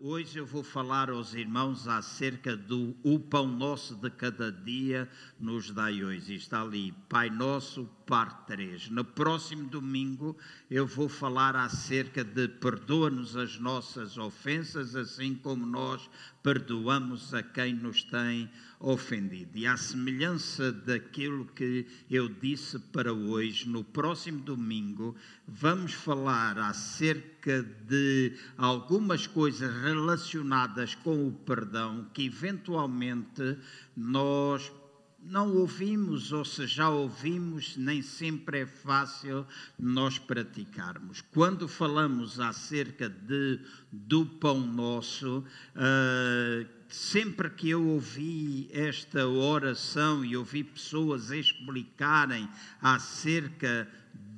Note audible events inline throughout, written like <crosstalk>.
hoje eu vou falar aos irmãos acerca do o pão nosso de cada dia nos dai hoje. Está ali, Pai Nosso, parte 3. No próximo domingo eu vou falar acerca de perdoa-nos as nossas ofensas, assim como nós perdoamos a quem nos tem ofendido. E à semelhança daquilo que eu disse para hoje, no próximo domingo vamos falar acerca de algumas coisas relacionadas com o perdão que eventualmente nós não ouvimos, ou se já ouvimos, nem sempre é fácil nós praticarmos. Quando falamos acerca de, do pão nosso, uh, sempre que eu ouvi esta oração e ouvi pessoas explicarem acerca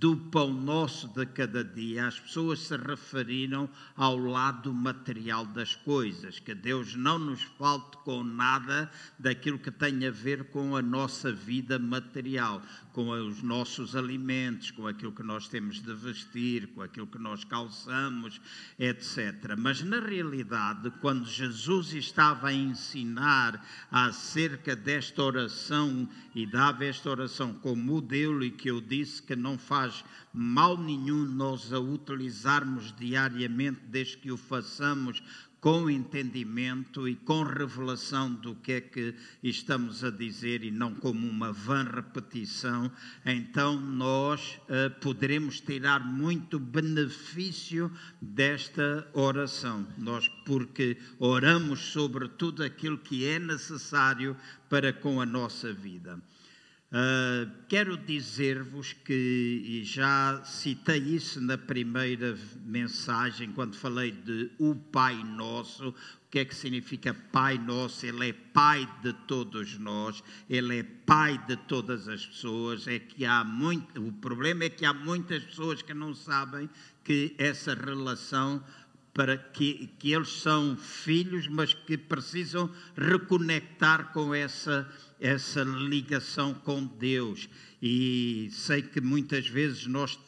do pão nosso de cada dia, as pessoas se referiram ao lado material das coisas, que Deus não nos falte com nada daquilo que tem a ver com a nossa vida material, com os nossos alimentos, com aquilo que nós temos de vestir, com aquilo que nós calçamos, etc. Mas na realidade, quando Jesus estava a ensinar acerca desta oração e dava esta oração como modelo e que eu disse que não faz mal nenhum nós a utilizarmos diariamente, desde que o façamos com entendimento e com revelação do que é que estamos a dizer e não como uma vã repetição, então nós uh, poderemos tirar muito benefício desta oração. Nós, porque oramos sobre tudo aquilo que é necessário para com a nossa vida. Uh, quero dizer-vos que, e já citei isso na primeira mensagem, quando falei de o Pai Nosso, o que é que significa Pai Nosso? Ele é Pai de todos nós, Ele é Pai de todas as pessoas. É que há muito, o problema é que há muitas pessoas que não sabem que essa relação para que, que eles são filhos, mas que precisam reconectar com essa essa ligação com Deus. E sei que muitas vezes nós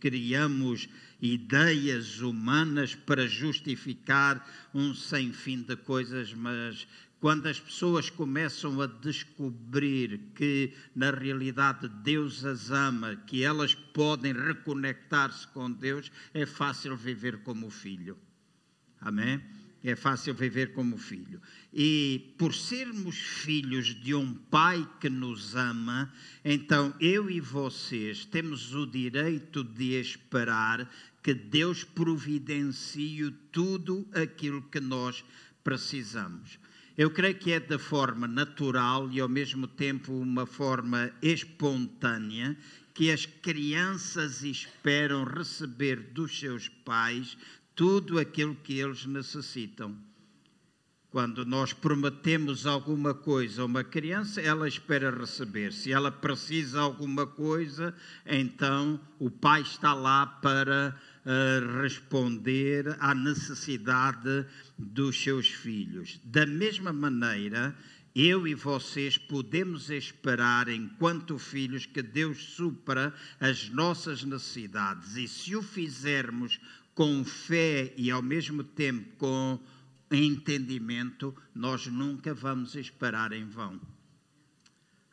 criamos ideias humanas para justificar um sem fim de coisas, mas quando as pessoas começam a descobrir que na realidade Deus as ama, que elas podem reconectar-se com Deus, é fácil viver como filho. Amém? é fácil viver como filho. E por sermos filhos de um pai que nos ama, então eu e vocês temos o direito de esperar que Deus providencie tudo aquilo que nós precisamos. Eu creio que é da forma natural e ao mesmo tempo uma forma espontânea que as crianças esperam receber dos seus pais tudo aquilo que eles necessitam. Quando nós prometemos alguma coisa a uma criança, ela espera receber. Se ela precisa alguma coisa, então o pai está lá para uh, responder à necessidade dos seus filhos. Da mesma maneira, eu e vocês podemos esperar, enquanto filhos, que Deus supra as nossas necessidades. E se o fizermos com fé e ao mesmo tempo com entendimento, nós nunca vamos esperar em vão.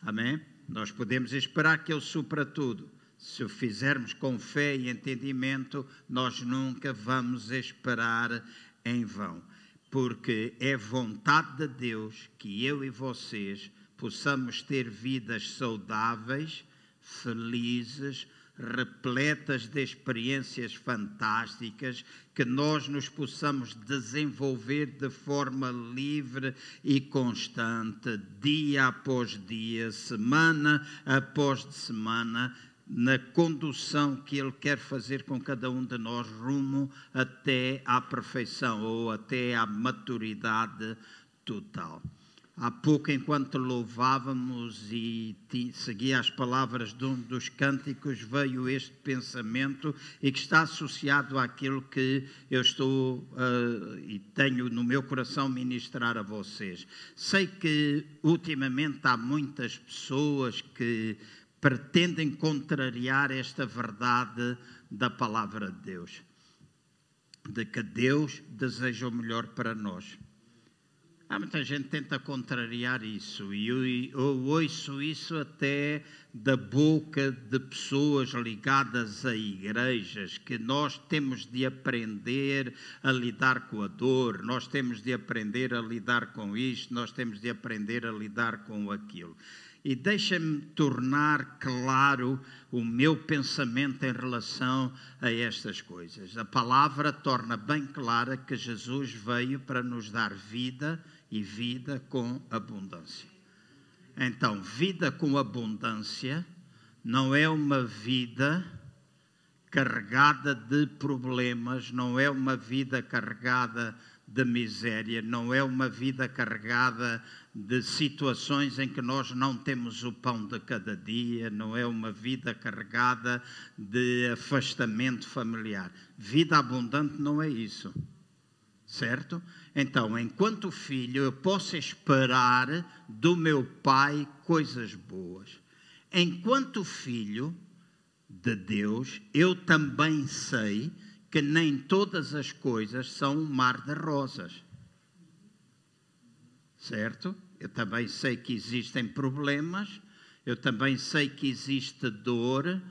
Amém? Nós podemos esperar que Ele supra tudo. Se o fizermos com fé e entendimento, nós nunca vamos esperar em vão. Porque é vontade de Deus que eu e vocês possamos ter vidas saudáveis, felizes, repletas de experiências fantásticas, que nós nos possamos desenvolver de forma livre e constante, dia após dia, semana após semana, na condução que Ele quer fazer com cada um de nós rumo até à perfeição ou até à maturidade total. Há pouco, enquanto louvávamos e seguia as palavras de um dos cânticos, veio este pensamento e que está associado àquilo que eu estou uh, e tenho no meu coração ministrar a vocês. Sei que ultimamente há muitas pessoas que pretendem contrariar esta verdade da palavra de Deus. de que Deus deseja o melhor para nós. Há muita gente tenta contrariar isso e eu, eu ouço isso até da boca de pessoas ligadas a igrejas, que nós temos de aprender a lidar com a dor, nós temos de aprender a lidar com isto, nós temos de aprender a lidar com aquilo. E deixa-me tornar claro o meu pensamento em relação a estas coisas. A palavra torna bem clara que Jesus veio para nos dar vida e vida com abundância. Então, vida com abundância não é uma vida carregada de problemas, não é uma vida carregada de miséria, não é uma vida carregada de situações em que nós não temos o pão de cada dia, não é uma vida carregada de afastamento familiar. Vida abundante não é isso, certo? Então, enquanto filho, eu posso esperar do meu pai coisas boas. Enquanto filho de Deus, eu também sei que nem todas as coisas são um mar de rosas. Certo? Eu também sei que existem problemas, eu também sei que existe dor,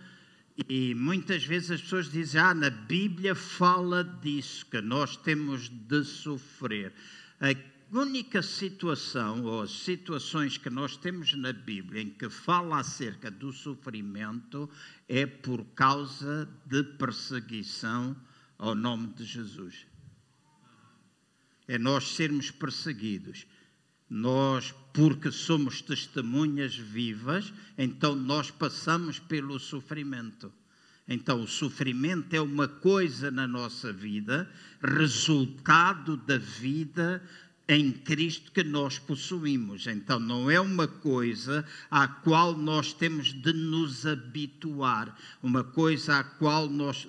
e muitas vezes as pessoas dizem: Ah, na Bíblia fala disso, que nós temos de sofrer. A única situação, ou as situações que nós temos na Bíblia em que fala acerca do sofrimento, é por causa de perseguição ao nome de Jesus. É nós sermos perseguidos. Nós, porque somos testemunhas vivas, então nós passamos pelo sofrimento. Então, o sofrimento é uma coisa na nossa vida, resultado da vida em Cristo que nós possuímos. Então, não é uma coisa à qual nós temos de nos habituar, uma coisa à qual nós,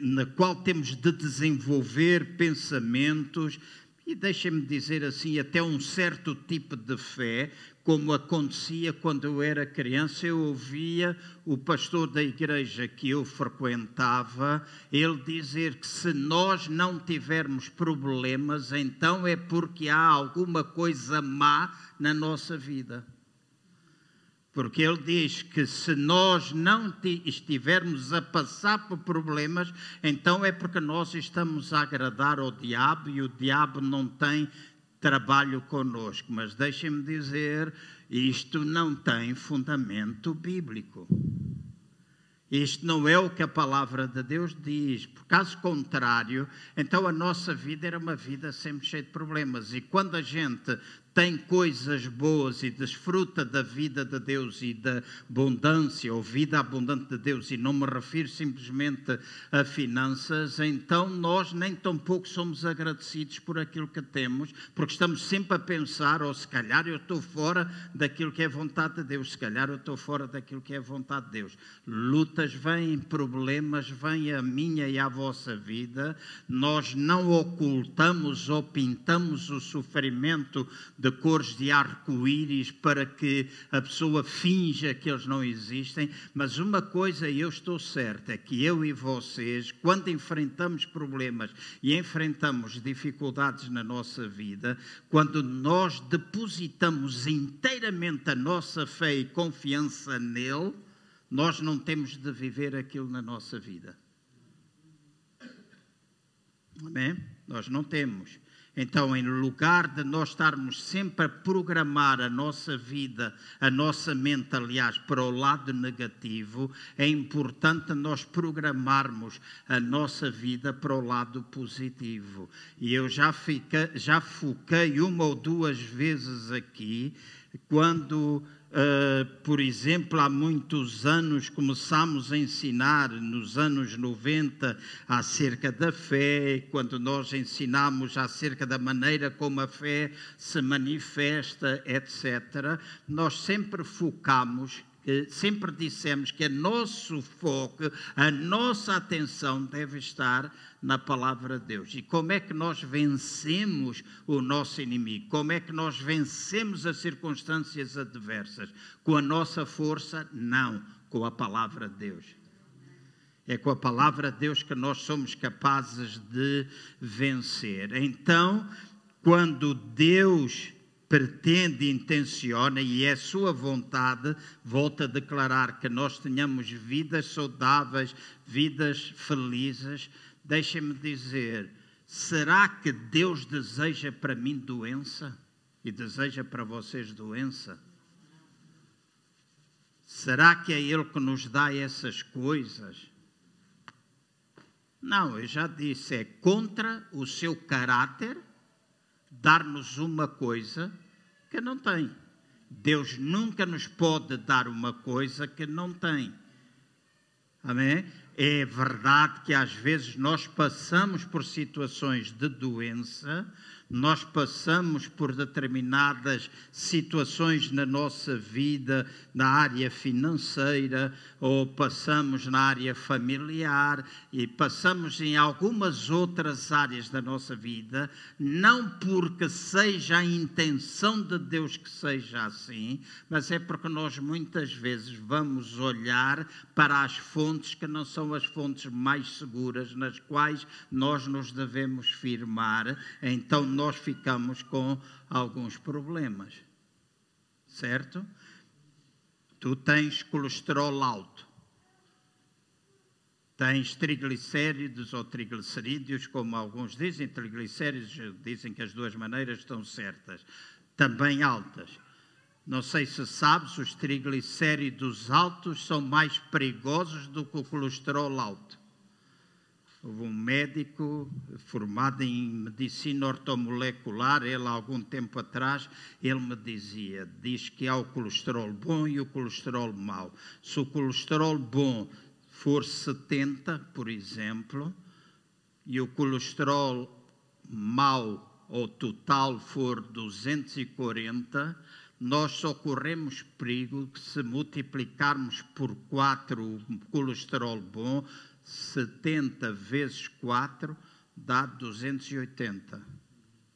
na qual temos de desenvolver pensamentos, e deixem-me dizer assim, até um certo tipo de fé, como acontecia quando eu era criança, eu ouvia o pastor da igreja que eu frequentava, ele dizer que se nós não tivermos problemas, então é porque há alguma coisa má na nossa vida. Porque ele diz que se nós não estivermos a passar por problemas, então é porque nós estamos a agradar ao diabo e o diabo não tem trabalho conosco. Mas deixem-me dizer, isto não tem fundamento bíblico. Isto não é o que a palavra de Deus diz. Por caso contrário, então a nossa vida era uma vida sempre cheia de problemas. E quando a gente tem coisas boas e desfruta da vida de Deus e da abundância, ou vida abundante de Deus, e não me refiro simplesmente a finanças, então nós nem tão pouco somos agradecidos por aquilo que temos, porque estamos sempre a pensar, ou oh, se calhar eu estou fora daquilo que é vontade de Deus, se calhar eu estou fora daquilo que é vontade de Deus. Lutas vêm, problemas vêm à minha e à vossa vida, nós não ocultamos ou pintamos o sofrimento de cores de arco-íris para que a pessoa finja que eles não existem, mas uma coisa eu estou certa é que eu e vocês, quando enfrentamos problemas e enfrentamos dificuldades na nossa vida, quando nós depositamos inteiramente a nossa fé e confiança nele, nós não temos de viver aquilo na nossa vida. Amém? Nós não temos. Então, em lugar de nós estarmos sempre a programar a nossa vida, a nossa mente, aliás, para o lado negativo, é importante nós programarmos a nossa vida para o lado positivo. E eu já, fiquei, já foquei uma ou duas vezes aqui, quando Uh, por exemplo, há muitos anos começámos a ensinar, nos anos 90, acerca da fé, quando nós ensinamos acerca da maneira como a fé se manifesta, etc., nós sempre sempre dissemos que o nosso foco, a nossa atenção deve estar na palavra de Deus. E como é que nós vencemos o nosso inimigo? Como é que nós vencemos as circunstâncias adversas? Com a nossa força? Não, com a palavra de Deus. É com a palavra de Deus que nós somos capazes de vencer. Então, quando Deus pretende, intenciona e é sua vontade, volta a declarar que nós tenhamos vidas saudáveis, vidas felizes. Deixem-me dizer, será que Deus deseja para mim doença e deseja para vocês doença? Será que é Ele que nos dá essas coisas? Não, eu já disse, é contra o seu caráter dar-nos uma coisa que não tem. Deus nunca nos pode dar uma coisa que não tem. Amém? É verdade que às vezes nós passamos por situações de doença, nós passamos por determinadas situações na nossa vida, na área financeira, ou passamos na área familiar, e passamos em algumas outras áreas da nossa vida, não porque seja a intenção de Deus que seja assim, mas é porque nós muitas vezes vamos olhar para as fontes que não são as fontes mais seguras, nas quais nós nos devemos firmar. Então, nós ficamos com alguns problemas. Certo? Tu tens colesterol alto. Tens triglicéridos ou triglicerídeos, como alguns dizem, triglicéridos dizem que as duas maneiras estão certas, também altas. Não sei se sabes, os triglicéridos altos são mais perigosos do que o colesterol alto. Houve um médico formado em medicina ortomolecular, ele há algum tempo atrás, ele me dizia, diz que há o colesterol bom e o colesterol mau. Se o colesterol bom for 70, por exemplo, e o colesterol mau ou total for 240, nós só corremos perigo se multiplicarmos por 4 o colesterol bom, 70 vezes 4 dá 280.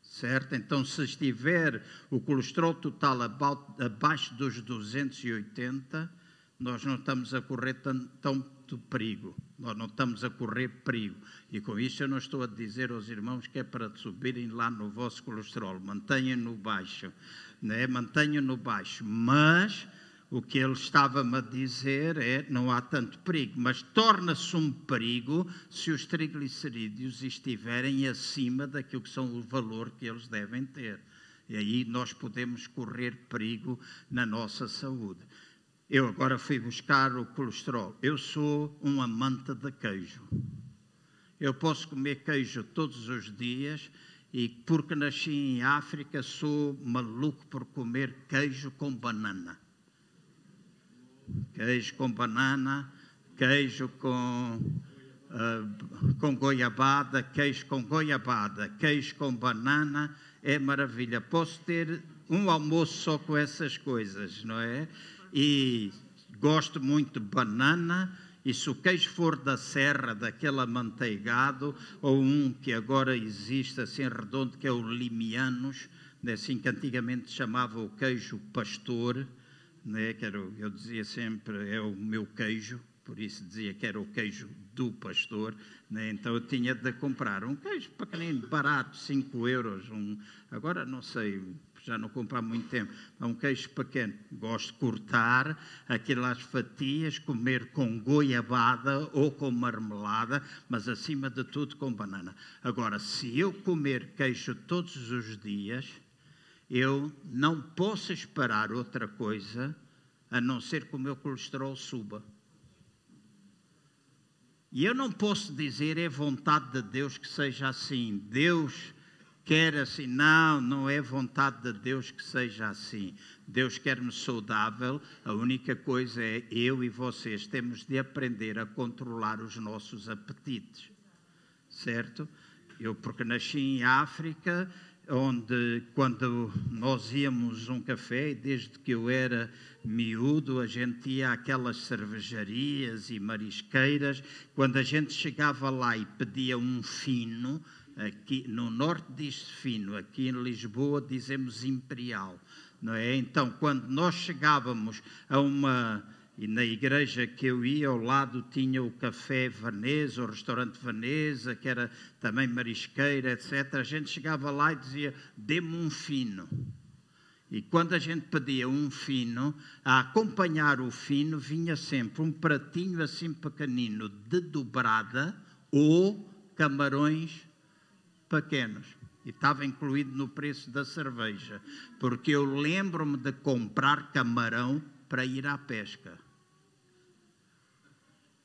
Certo? Então, se estiver o colesterol total abaixo dos 280, nós não estamos a correr tanto perigo. Nós não estamos a correr perigo. E com isso eu não estou a dizer aos irmãos que é para subirem lá no vosso colesterol. Mantenham-no baixo. Né? Mantenham-no baixo. Mas o que ele estava-me a dizer é: não há tanto perigo, mas torna-se um perigo se os triglicerídeos estiverem acima daquilo que são o valor que eles devem ter. E aí nós podemos correr perigo na nossa saúde. Eu agora fui buscar o colesterol. Eu sou um amante de queijo. Eu posso comer queijo todos os dias e porque nasci em África sou maluco por comer queijo com banana queijo com banana, queijo com, uh, com goiabada, queijo com goiabada, queijo com banana, é maravilha. Posso ter um almoço só com essas coisas, não é? E gosto muito de banana. E se o queijo for da serra, daquele amanteigado, ou um que agora existe assim redondo, que é o limianos, assim que antigamente chamava o queijo pastor, né, que era, eu dizia sempre, é o meu queijo, por isso dizia que era o queijo do pastor, né? então eu tinha de comprar um queijo pequenino, barato, 5 euros, um, agora não sei, já não compro há muito tempo, um queijo pequeno, gosto de cortar aquelas fatias, comer com goiabada ou com marmelada, mas acima de tudo com banana. Agora, se eu comer queijo todos os dias, eu não posso esperar outra coisa a não ser que o meu colesterol suba. E eu não posso dizer é vontade de Deus que seja assim. Deus quer assim. Não, não é vontade de Deus que seja assim. Deus quer-me saudável. A única coisa é eu e vocês temos de aprender a controlar os nossos apetites. Certo? Eu, porque nasci em África, onde quando nós íamos um café, desde que eu era miúdo, a gente ia àquelas cervejarias e marisqueiras, quando a gente chegava lá e pedia um fino, aqui no norte diz fino, aqui em Lisboa dizemos imperial, não é? Então, quando nós chegávamos a uma e na igreja que eu ia, ao lado tinha o Café Veneza, o restaurante Veneza, que era também marisqueira, etc. A gente chegava lá e dizia: dê-me um fino. E quando a gente pedia um fino, a acompanhar o fino vinha sempre um pratinho assim pequenino de dobrada ou camarões pequenos. E estava incluído no preço da cerveja, porque eu lembro-me de comprar camarão para ir à pesca.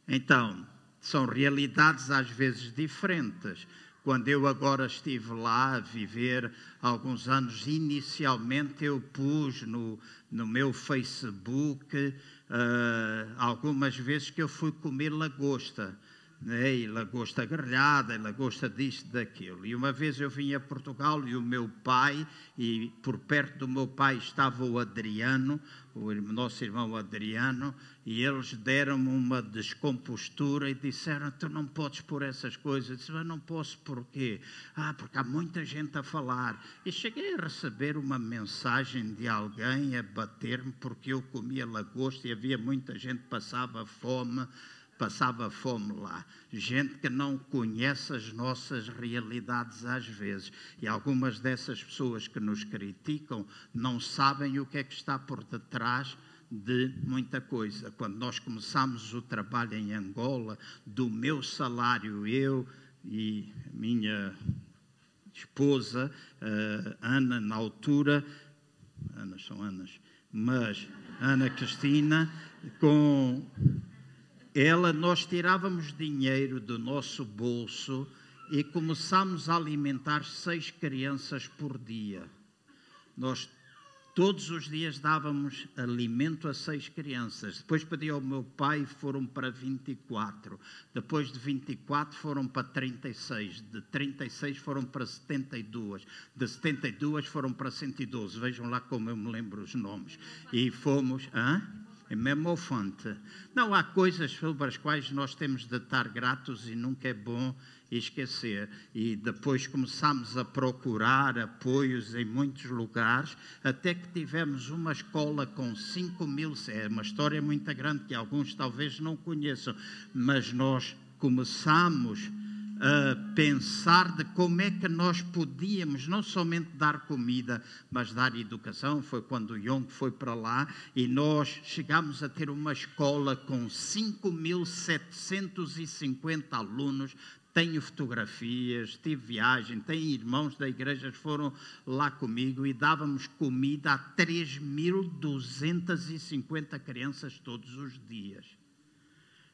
Então, são realidades às vezes diferentes. Quando eu agora estive lá a viver alguns anos, inicialmente eu pus no, no meu Facebook uh, algumas vezes que eu fui comer lagosta né? e lagosta grelhada, e lagosta disto, daquilo. E uma vez eu vim a Portugal e o meu pai, e por perto do meu pai estava o Adriano, o nosso irmão Adriano, e eles deram-me uma descompostura e disseram: Tu não podes pôr essas coisas. Eu disse: Mas não posso porquê? Ah, porque há muita gente a falar. E cheguei a receber uma mensagem de alguém a bater-me porque eu comia lagosta e havia muita gente que passava fome passava fome lá. Gente que não conhece as nossas realidades às vezes. E algumas dessas pessoas que nos criticam não sabem o que é que está por detrás de muita coisa. Quando nós começamos o trabalho em Angola, do meu salário, eu e minha esposa, uh, Ana, na altura, Ana são Anas, mas Ana Cristina, com ela, nós tirávamos dinheiro do nosso bolso e começámos a alimentar seis crianças por dia. Nós todos os dias dávamos alimento a seis crianças. Depois pedi ao meu pai, foram para 24. Depois de 24 foram para 36. De 36 foram para 72. De 72 foram para 112. Vejam lá como eu me lembro os nomes. E fomos. Hã? É mesmo fonte. Não há coisas sobre as quais nós temos de estar gratos e nunca é bom esquecer. E depois começámos a procurar apoios em muitos lugares, até que tivemos uma escola com 5 mil. É uma história muito grande que alguns talvez não conheçam, mas nós começamos a pensar de como é que nós podíamos não somente dar comida, mas dar educação. Foi quando o Yong foi para lá e nós chegámos a ter uma escola com 5.750 alunos. Tenho fotografias, tive viagem, tenho irmãos da igreja que foram lá comigo e dávamos comida a 3.250 crianças todos os dias.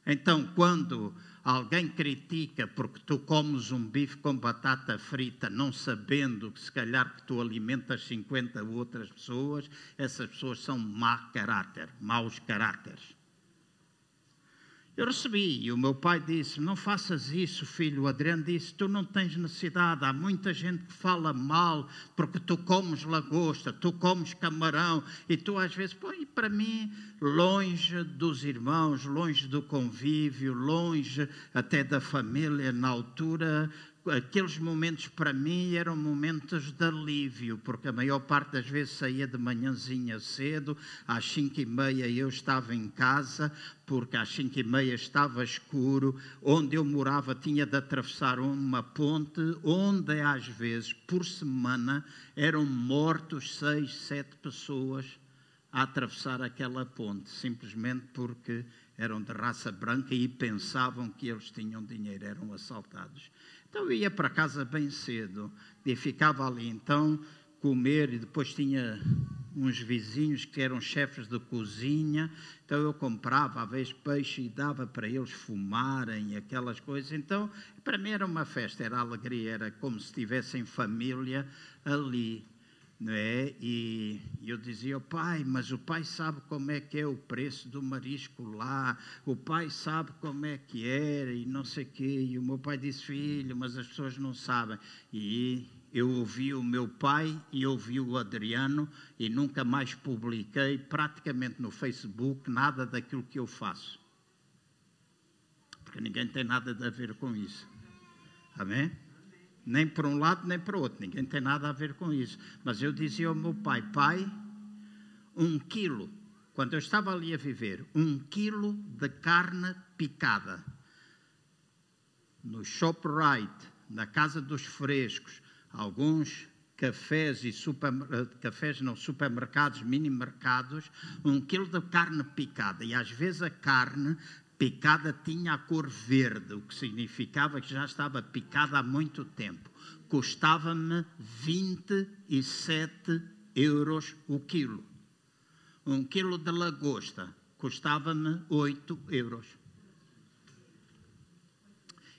Então, quando alguém critica porque tu comes um bife com batata frita, não sabendo que se calhar que tu alimentas 50 outras pessoas, essas pessoas são má caráter, maus caráteres. Eu recebi e o meu pai disse: Não faças isso, filho. O Adriano disse: Tu não tens necessidade. Há muita gente que fala mal porque tu comes lagosta, tu comes camarão e tu às vezes, põe para mim, longe dos irmãos, longe do convívio, longe até da família na altura, aqueles momentos para mim eram momentos de alívio, porque a maior parte das vezes saía de manhãzinha cedo, às cinco e meia eu estava em casa, porque às cinco e meia estava escuro, onde eu morava tinha de atravessar uma ponte, onde às vezes, por semana, eram mortos seis, sete pessoas a atravessar aquela ponte, simplesmente porque eram de raça branca e pensavam que eles tinham dinheiro, eram assaltados. Então eu ia para casa bem cedo e ficava ali. Então comer e depois tinha uns vizinhos que eram chefes de cozinha, então eu comprava às vezes peixe e dava para eles fumarem aquelas coisas. Então, para mim era uma festa, era alegria, era como se estivessem família ali não é? E eu dizia, pai, mas o pai sabe como é que é o preço do marisco lá, o pai sabe como é que era e não sei quê. E o meu pai disse, filho, mas as pessoas não sabem. E eu ouvi o meu pai e ouvi o Adriano e nunca mais publiquei praticamente no Facebook nada daquilo que eu faço. Porque ninguém tem nada a ver com isso. Amém? Nem para um lado nem para o outro, ninguém tem nada a ver com isso. Mas eu dizia ao meu pai: pai, um quilo quando eu estava ali a viver, um quilo de carne picada no ShopRite, na Casa dos Frescos, alguns cafés e super, cafés não, supermercados, mini mercados, um quilo de carne picada. E às vezes a carne picada tinha a cor verde, o que significava que já estava picada há muito tempo. Custava-me 27 euros o quilo. Um quilo de lagosta custava-me 8 euros.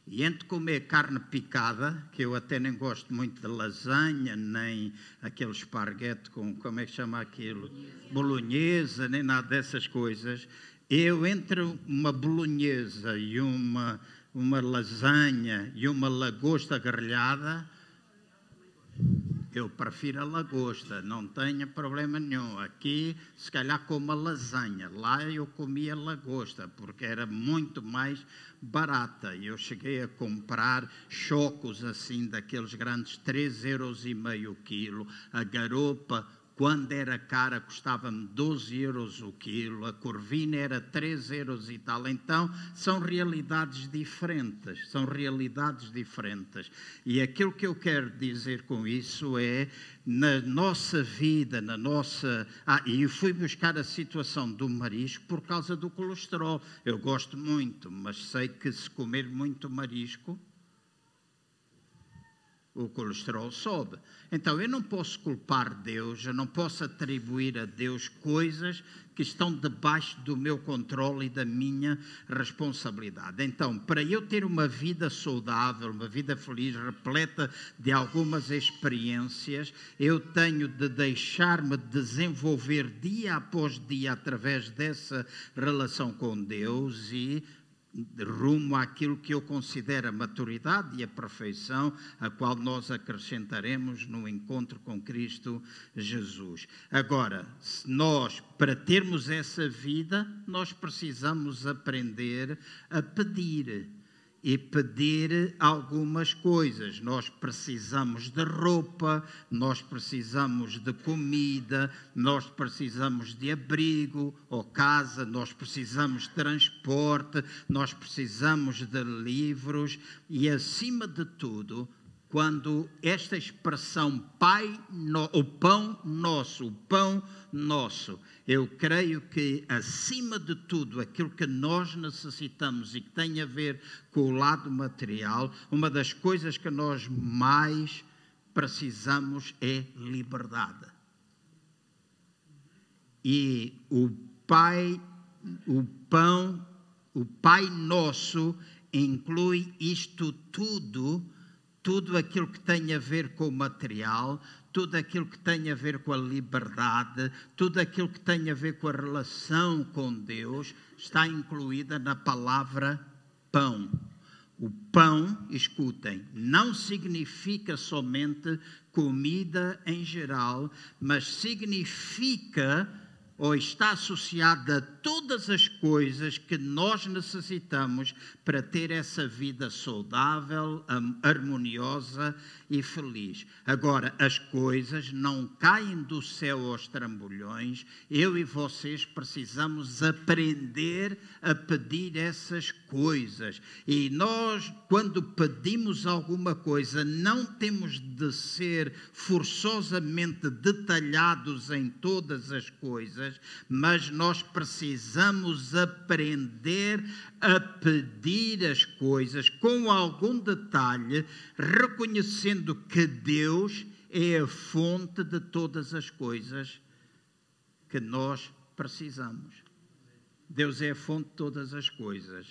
E entre comer carne picada, que eu até nem gosto muito de lasanha, nem aquele esparguete com, como é que chama aquilo? Bolonhesa, nem nada dessas coisas. Eu, entre uma bolonhesa e uma, uma lasanha e uma lagosta grelhada, eu prefiro a lagosta, não tenho problema nenhum. Aqui, se calhar, como a lasanha. Lá eu comia lagosta, porque era muito mais barata. Eu cheguei a comprar chocos assim, daqueles grandes, 3,5 euros o quilo. A garopa quando era cara, custava-me 12 euros o quilo, a corvina era 3 euros e tal. Então, são realidades diferentes, são realidades diferentes. E aquilo que eu quero dizer com isso é, na nossa vida, na nossa... Ah, e eu fui buscar a situação do marisco por causa do colesterol. Eu gosto muito, mas sei que se comer muito marisco, o colesterol sobe. Então eu não posso culpar Deus, eu não posso atribuir a Deus coisas que estão debaixo do meu controle e da minha responsabilidade. Então, para eu ter uma vida saudável, uma vida feliz, repleta de algumas experiências, eu tenho de deixar-me desenvolver dia após dia através dessa relação com Deus e rumo àquilo que eu considero a maturidade e a perfeição, a qual nós acrescentaremos no encontro com Cristo Jesus. Agora, nós, para termos essa vida, nós precisamos aprender a pedir e pedir algumas coisas. Nós precisamos de roupa, nós precisamos de comida, nós precisamos de abrigo ou casa, nós precisamos de transporte, nós precisamos de livros e, acima de tudo, quando esta expressão Pai, no, o pão nosso, o pão nosso, eu creio que acima de tudo aquilo que nós necessitamos e que tem a ver com o lado material, uma das coisas que nós mais precisamos é liberdade. E o Pai, o pão, o Pai nosso inclui isto tudo tudo aquilo que tem a ver com o material, tudo aquilo que tem a ver com a liberdade, tudo aquilo que tem a ver com a relação com Deus, está incluída na palavra pão. O pão, escutem, não significa somente comida em geral, mas significa ou está associada a todas as coisas que nós necessitamos para ter essa vida saudável, harmoniosa e feliz. Agora, as coisas não caem do céu aos trambolhões, eu e vocês precisamos aprender a pedir essas coisas. E nós, quando pedimos alguma coisa, não temos de ser forçosamente detalhados em todas as coisas, mas nós precisamos aprender a pedir as coisas com algum detalhe, reconhecendo que Deus é a fonte de todas as coisas que nós precisamos. Deus é a fonte de todas as coisas.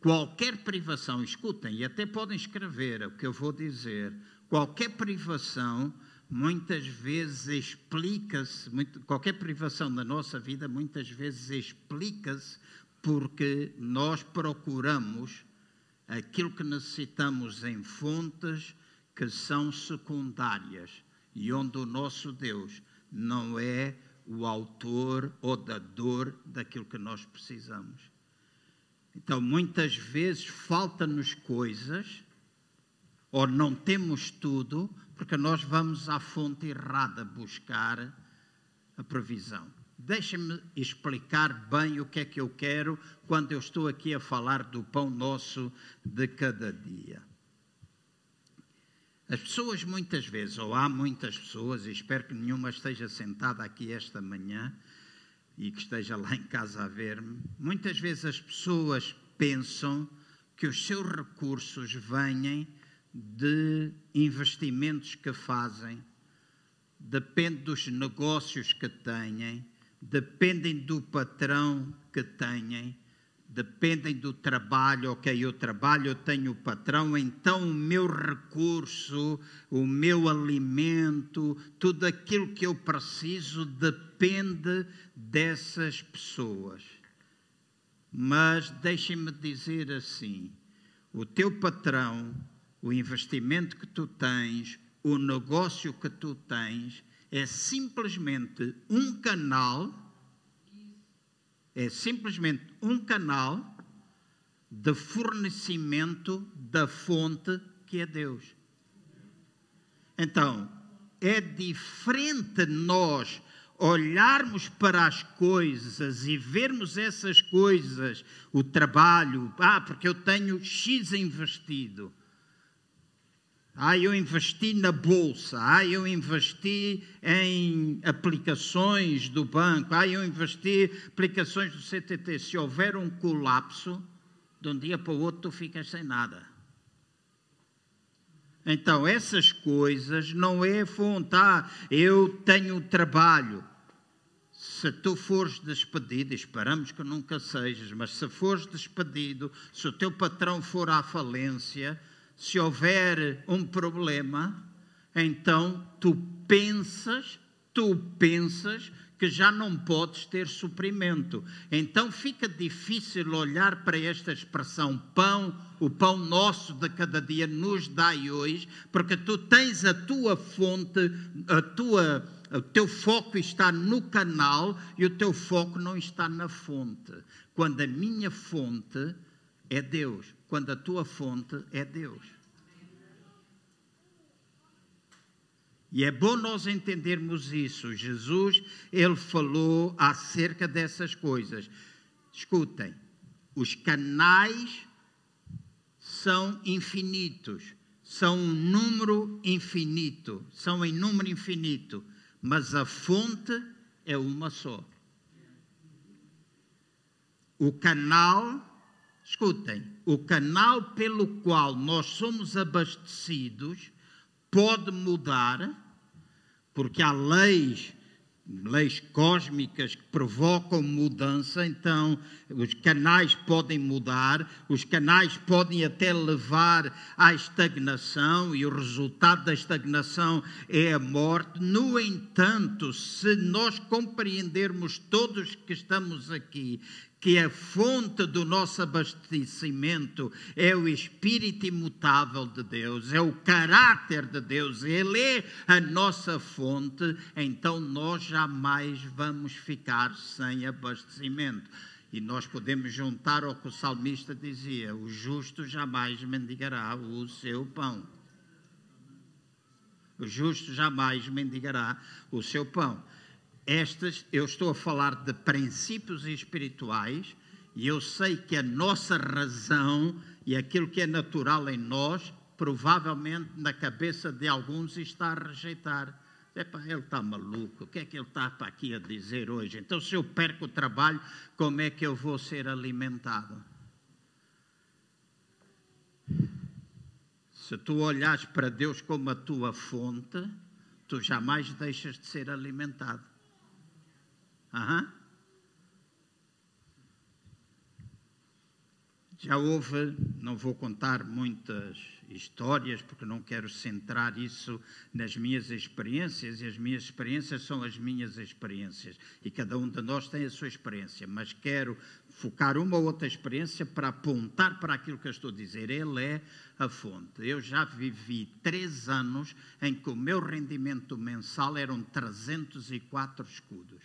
Qualquer privação, escutem, e até podem escrever o que eu vou dizer, qualquer privação muitas vezes explica-se, qualquer privação na nossa vida muitas vezes explica-se porque nós procuramos aquilo que necessitamos em fontes que são secundárias e onde o nosso Deus não é o autor ou dador daquilo que nós precisamos. Então, muitas vezes falta-nos coisas ou não temos tudo porque nós vamos à fonte errada buscar a previsão. Deixa-me explicar bem o que é que eu quero quando eu estou aqui a falar do pão nosso de cada dia. As pessoas muitas vezes, ou há muitas pessoas, e espero que nenhuma esteja sentada aqui esta manhã e que esteja lá em casa a ver-me, muitas vezes as pessoas pensam que os seus recursos venham de investimentos que fazem, depende dos negócios que têm, dependem do patrão que têm, dependem do trabalho, ok, eu trabalho, eu tenho o patrão, então o meu recurso, o meu alimento, tudo aquilo que eu preciso depende dessas pessoas. Mas deixem-me dizer assim: o teu patrão, o investimento que tu tens, o negócio que tu tens, é simplesmente um canal, é simplesmente um canal de fornecimento da fonte que é Deus. Então, é diferente nós olharmos para as coisas e vermos essas coisas, o trabalho, ah, porque eu tenho X investido. Ah, eu investi na bolsa. Ah, eu investi em aplicações do banco. Ah, eu investi aplicações do CTT. Se houver um colapso, de um dia para o outro tu ficas sem nada. Então, essas coisas não é fonte. Ah, eu tenho trabalho. Se tu fores despedido, esperamos que nunca sejas, mas se fores despedido, se o teu patrão for à falência, se houver um problema, então tu pensas, tu pensas que já não podes ter suprimento. Então fica difícil olhar para esta expressão pão, o pão nosso de cada dia nos dai hoje, porque tu tens a tua fonte, a tua o teu foco está no canal e o teu foco não está na fonte. Quando a minha fonte é Deus, quando a tua fonte é Deus. E é bom nós entendermos isso. Jesus, ele falou acerca dessas coisas. Escutem, os canais são infinitos, são um número infinito, são em número infinito, mas a fonte é uma só. O canal Escutem, o canal pelo qual nós somos abastecidos pode mudar, porque há leis, leis cósmicas que provocam mudança, então os canais podem mudar, os canais podem até levar à estagnação, e o resultado da estagnação é a morte. No entanto, se nós compreendermos todos que estamos aqui que a fonte do nosso abastecimento é o Espírito imutável de Deus, é o caráter de Deus, Ele é a nossa fonte, então nós jamais vamos ficar sem abastecimento. E nós podemos juntar ao que o salmista dizia: o justo jamais mendigará o seu pão. O justo jamais mendigará o seu pão. Estas, eu estou a falar de princípios espirituais, e eu sei que a nossa razão e aquilo que é natural em nós, provavelmente na cabeça de alguns está a rejeitar. Epa, ele está maluco, o que é que ele está para aqui a dizer hoje? Então, se eu perco o trabalho, como é que eu vou ser alimentado? Se tu olhas para Deus como a tua fonte, tu jamais deixas de ser alimentado. Uhum. Já houve, não vou contar muitas histórias, porque não quero centrar isso nas minhas experiências, e as minhas experiências são as minhas experiências, e cada um de nós tem a sua experiência, mas quero focar uma ou outra experiência para apontar para aquilo que eu estou a dizer. Ele é a fonte. Eu já vivi três anos em que o meu rendimento mensal eram 304 escudos.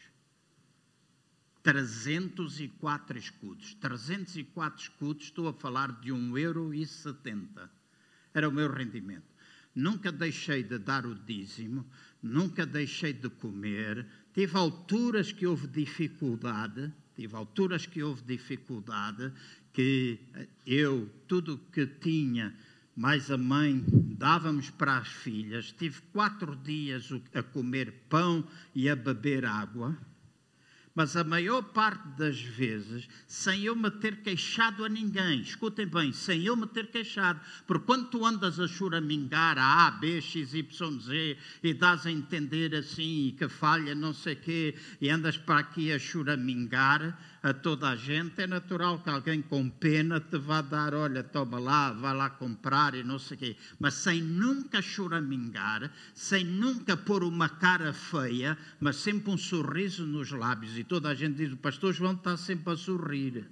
304 escudos. 304 escudos, estou a falar de 1,70 euro. Era o meu rendimento. nunca deixei de dar o dízimo, nunca deixei de comer. Tive alturas que houve dificuldade, tive alturas que houve dificuldade, que eu, tudo que tinha, mais a mãe, dávamos para as filhas. Tive quatro dias a comer pão e a beber água mas a maior parte das vezes, sem eu me ter queixado a ninguém, escutem bem, sem eu me ter queixado, porque quando tu andas a choramingar a A, B, X, Y, Z e dás a entender assim que falha não sei o quê e andas para aqui a choramingar, a toda a gente, é natural que alguém com pena te vá dar, olha, toma lá, vai lá comprar e não sei o quê. Mas sem nunca choramingar, sem nunca pôr uma cara feia, mas sempre um sorriso nos lábios. E toda a gente diz, o pastor João está sempre a sorrir.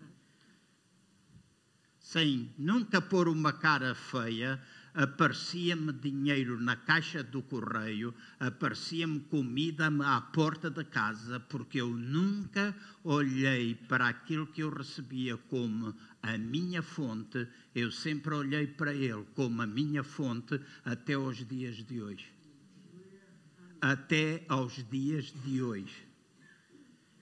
Sem nunca pôr uma cara feia, aparecia-me dinheiro na caixa do correio, aparecia-me comida à porta da casa, porque eu nunca olhei para aquilo que eu recebia como a minha fonte, eu sempre olhei para ele como a minha fonte até aos dias de hoje. Até aos dias de hoje.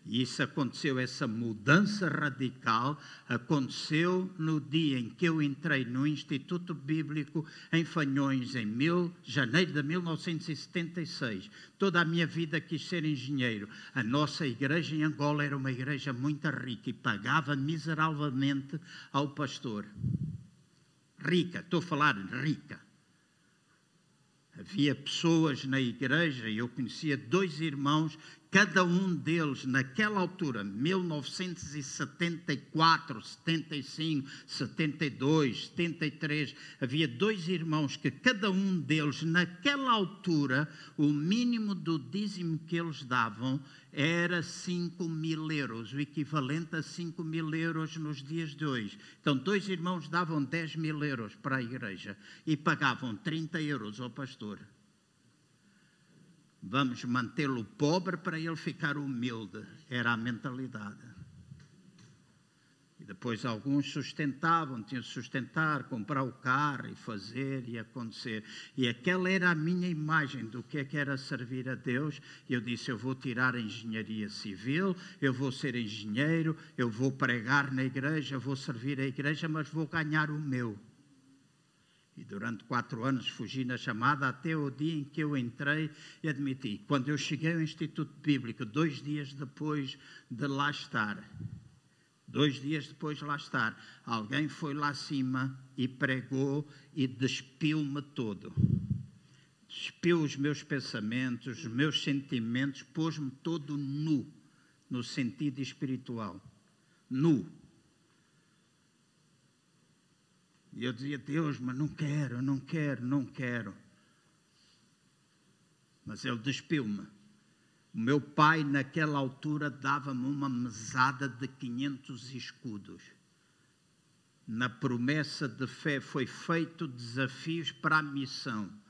E isso aconteceu, essa mudança radical aconteceu no dia em que eu entrei no Instituto Bíblico em Fanhões, em mil, janeiro de 1976. Toda a minha vida quis ser engenheiro. A nossa igreja em Angola era uma igreja muito rica e pagava miseravelmente ao pastor. Rica, estou a falar rica. Havia pessoas na igreja, e eu conhecia dois irmãos cada um deles, naquela altura, 1974, 75, 72, 73, havia dois irmãos que cada um deles, naquela altura, o mínimo do dízimo que eles davam era 5 mil euros, o equivalente a 5 mil euros nos dias de hoje. Então, dois irmãos davam 10 mil euros para a igreja e pagavam 30 euros ao pastor. Vamos mantê-lo pobre para ele ficar humilde. Era a mentalidade. E depois alguns sustentavam, tinham de sustentar, comprar o carro e fazer e acontecer. E aquela era a minha imagem do que é que era servir a Deus. E eu disse: eu vou tirar a engenharia civil, eu vou ser engenheiro, eu vou pregar na igreja, vou servir a igreja, mas vou ganhar o meu. E durante quatro anos fugi na chamada até o dia em que eu entrei e admiti. Quando eu cheguei ao Instituto Bíblico, dois dias depois de lá estar, dois dias depois de lá estar, alguém foi lá acima e pregou e despiu-me todo. Despiu os meus pensamentos, os meus sentimentos, pôs-me todo nu, no sentido espiritual. Nu E eu dizia, Deus, mas não quero, não quero, não quero. Mas ele despiu-me. O meu pai, naquela altura, dava-me uma mesada de 500 escudos. Na promessa de fé foi feito desafios para a missão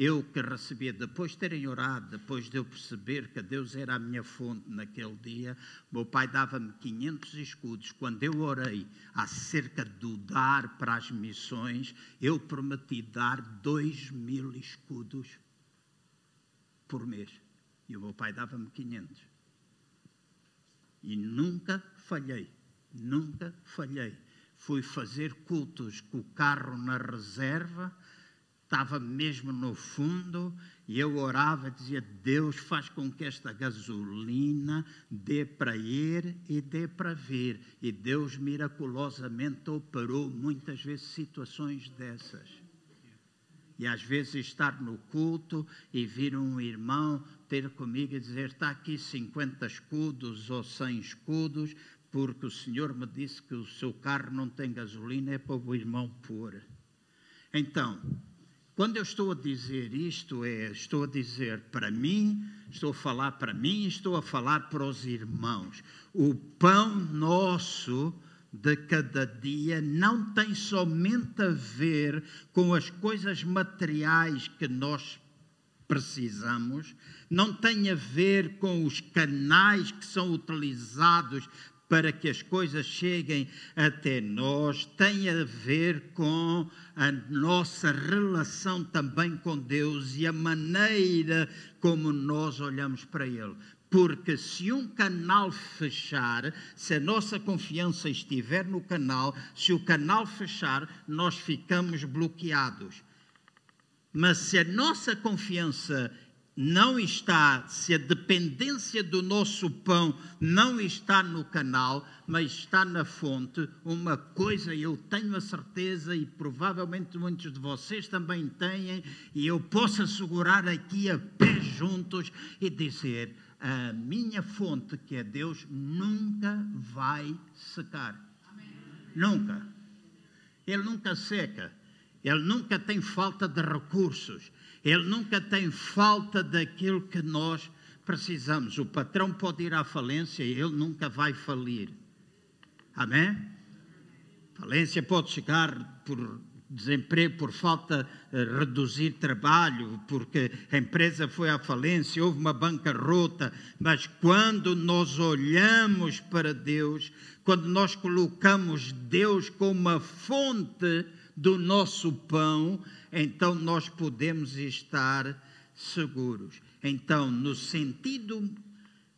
eu que recebia, depois de terem orado, depois de eu perceber que Deus era a minha fonte naquele dia, meu pai dava-me 500 escudos. Quando eu orei acerca do dar para as missões, eu prometi dar 2 mil escudos por mês. E o meu pai dava-me 500. E nunca falhei, nunca falhei. Fui fazer cultos com o carro na reserva estava mesmo no fundo e eu orava, dizia: Deus faz com que esta gasolina dê para ir e dê para vir. E Deus miraculosamente operou muitas vezes situações dessas. E às vezes estar no culto e vir um irmão ter comigo e dizer: está aqui 50 escudos ou 100 escudos, porque o Senhor me disse que o seu carro não tem gasolina, é para o irmão pôr. Então, quando eu estou a dizer isto, é, estou a dizer para mim, estou a falar para mim, estou a falar para os irmãos. O pão nosso de cada dia não tem somente a ver com as coisas materiais que nós precisamos, não tem a ver com os canais que são utilizados para que as coisas cheguem até nós tem a ver com a nossa relação também com Deus e a maneira como nós olhamos para Ele. Porque se um canal fechar, se a nossa confiança estiver no canal, se o canal fechar, nós ficamos bloqueados. Mas se a nossa confiança não está, se a dependência do nosso pão não está no canal, mas está na fonte, uma coisa eu tenho a certeza e provavelmente muitos de vocês também têm, e eu posso assegurar aqui a pé juntos e dizer: a minha fonte, que é Deus, nunca vai secar. Amém. Nunca. Ele nunca seca. Ele nunca tem falta de recursos ele nunca tem falta daquilo que nós precisamos. O patrão pode ir à falência e ele nunca vai falir. Amém? Falência pode chegar por desemprego, por falta de reduzir trabalho, porque a empresa foi à falência, houve uma bancarrota, mas quando nós olhamos para Deus, quando nós colocamos Deus como a fonte do nosso pão, então nós podemos estar seguros. Então, no sentido,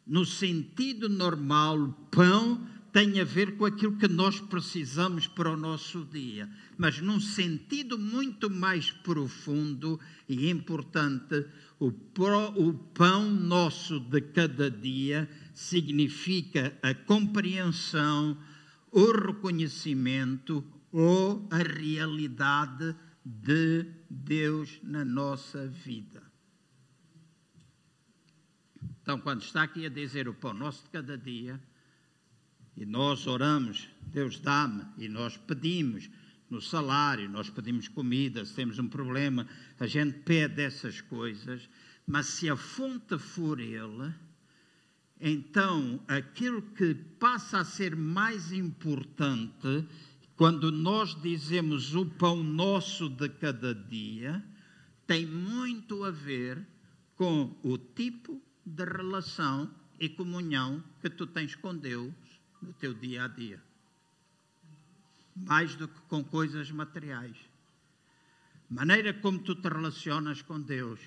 no sentido normal, pão tem a ver com aquilo que nós precisamos para o nosso dia, mas num sentido muito mais profundo e importante, o, o pão nosso de cada dia significa a compreensão, o reconhecimento ou a realidade de Deus na nossa vida. Então, quando está aqui a dizer o pão nosso de cada dia, e nós oramos, Deus dá-me, e nós pedimos no salário, nós pedimos comida, se temos um problema, a gente pede essas coisas, mas se a fonte for Ele, então aquilo que passa a ser mais importante quando nós dizemos o pão nosso de cada dia, tem muito a ver com o tipo de relação e comunhão que tu tens com Deus no teu dia a dia. Mais do que com coisas materiais. A maneira como tu te relacionas com Deus,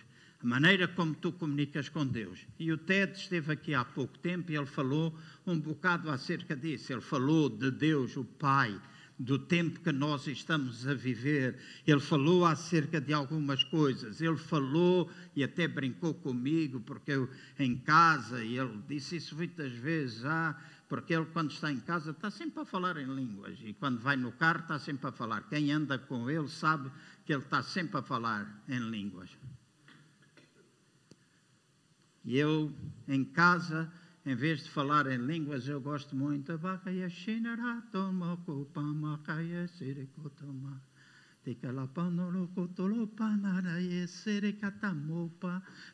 a maneira como tu comunicas com Deus. E o Ted esteve aqui há pouco tempo e ele falou um bocado acerca disso. Ele falou de Deus, o Pai, do tempo que nós estamos a viver. Ele falou acerca de algumas coisas. Ele falou e até brincou comigo, porque eu em casa, e ele disse isso muitas vezes, ah, porque ele quando está em casa está sempre a falar em línguas, e quando vai no carro está sempre a falar. Quem anda com ele sabe que ele está sempre a falar em línguas. E eu em casa em vez de falar em línguas, eu gosto muito.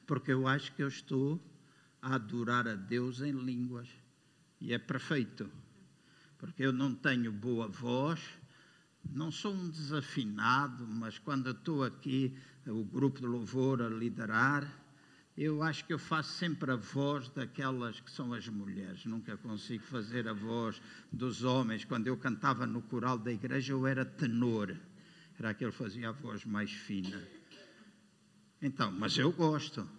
Porque eu acho que eu estou a adorar a Deus em línguas. E é perfeito. Porque eu não tenho boa voz, não sou um desafinado, mas quando estou aqui, o grupo de louvor a liderar, eu acho que eu faço sempre a voz daquelas que são as mulheres, nunca consigo fazer a voz dos homens. Quando eu cantava no coral da igreja, eu era tenor, era aquele que fazia a voz mais fina. Então, mas eu gosto.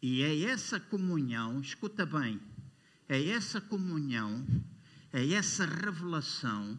E é essa comunhão, escuta bem, é essa comunhão, é essa revelação,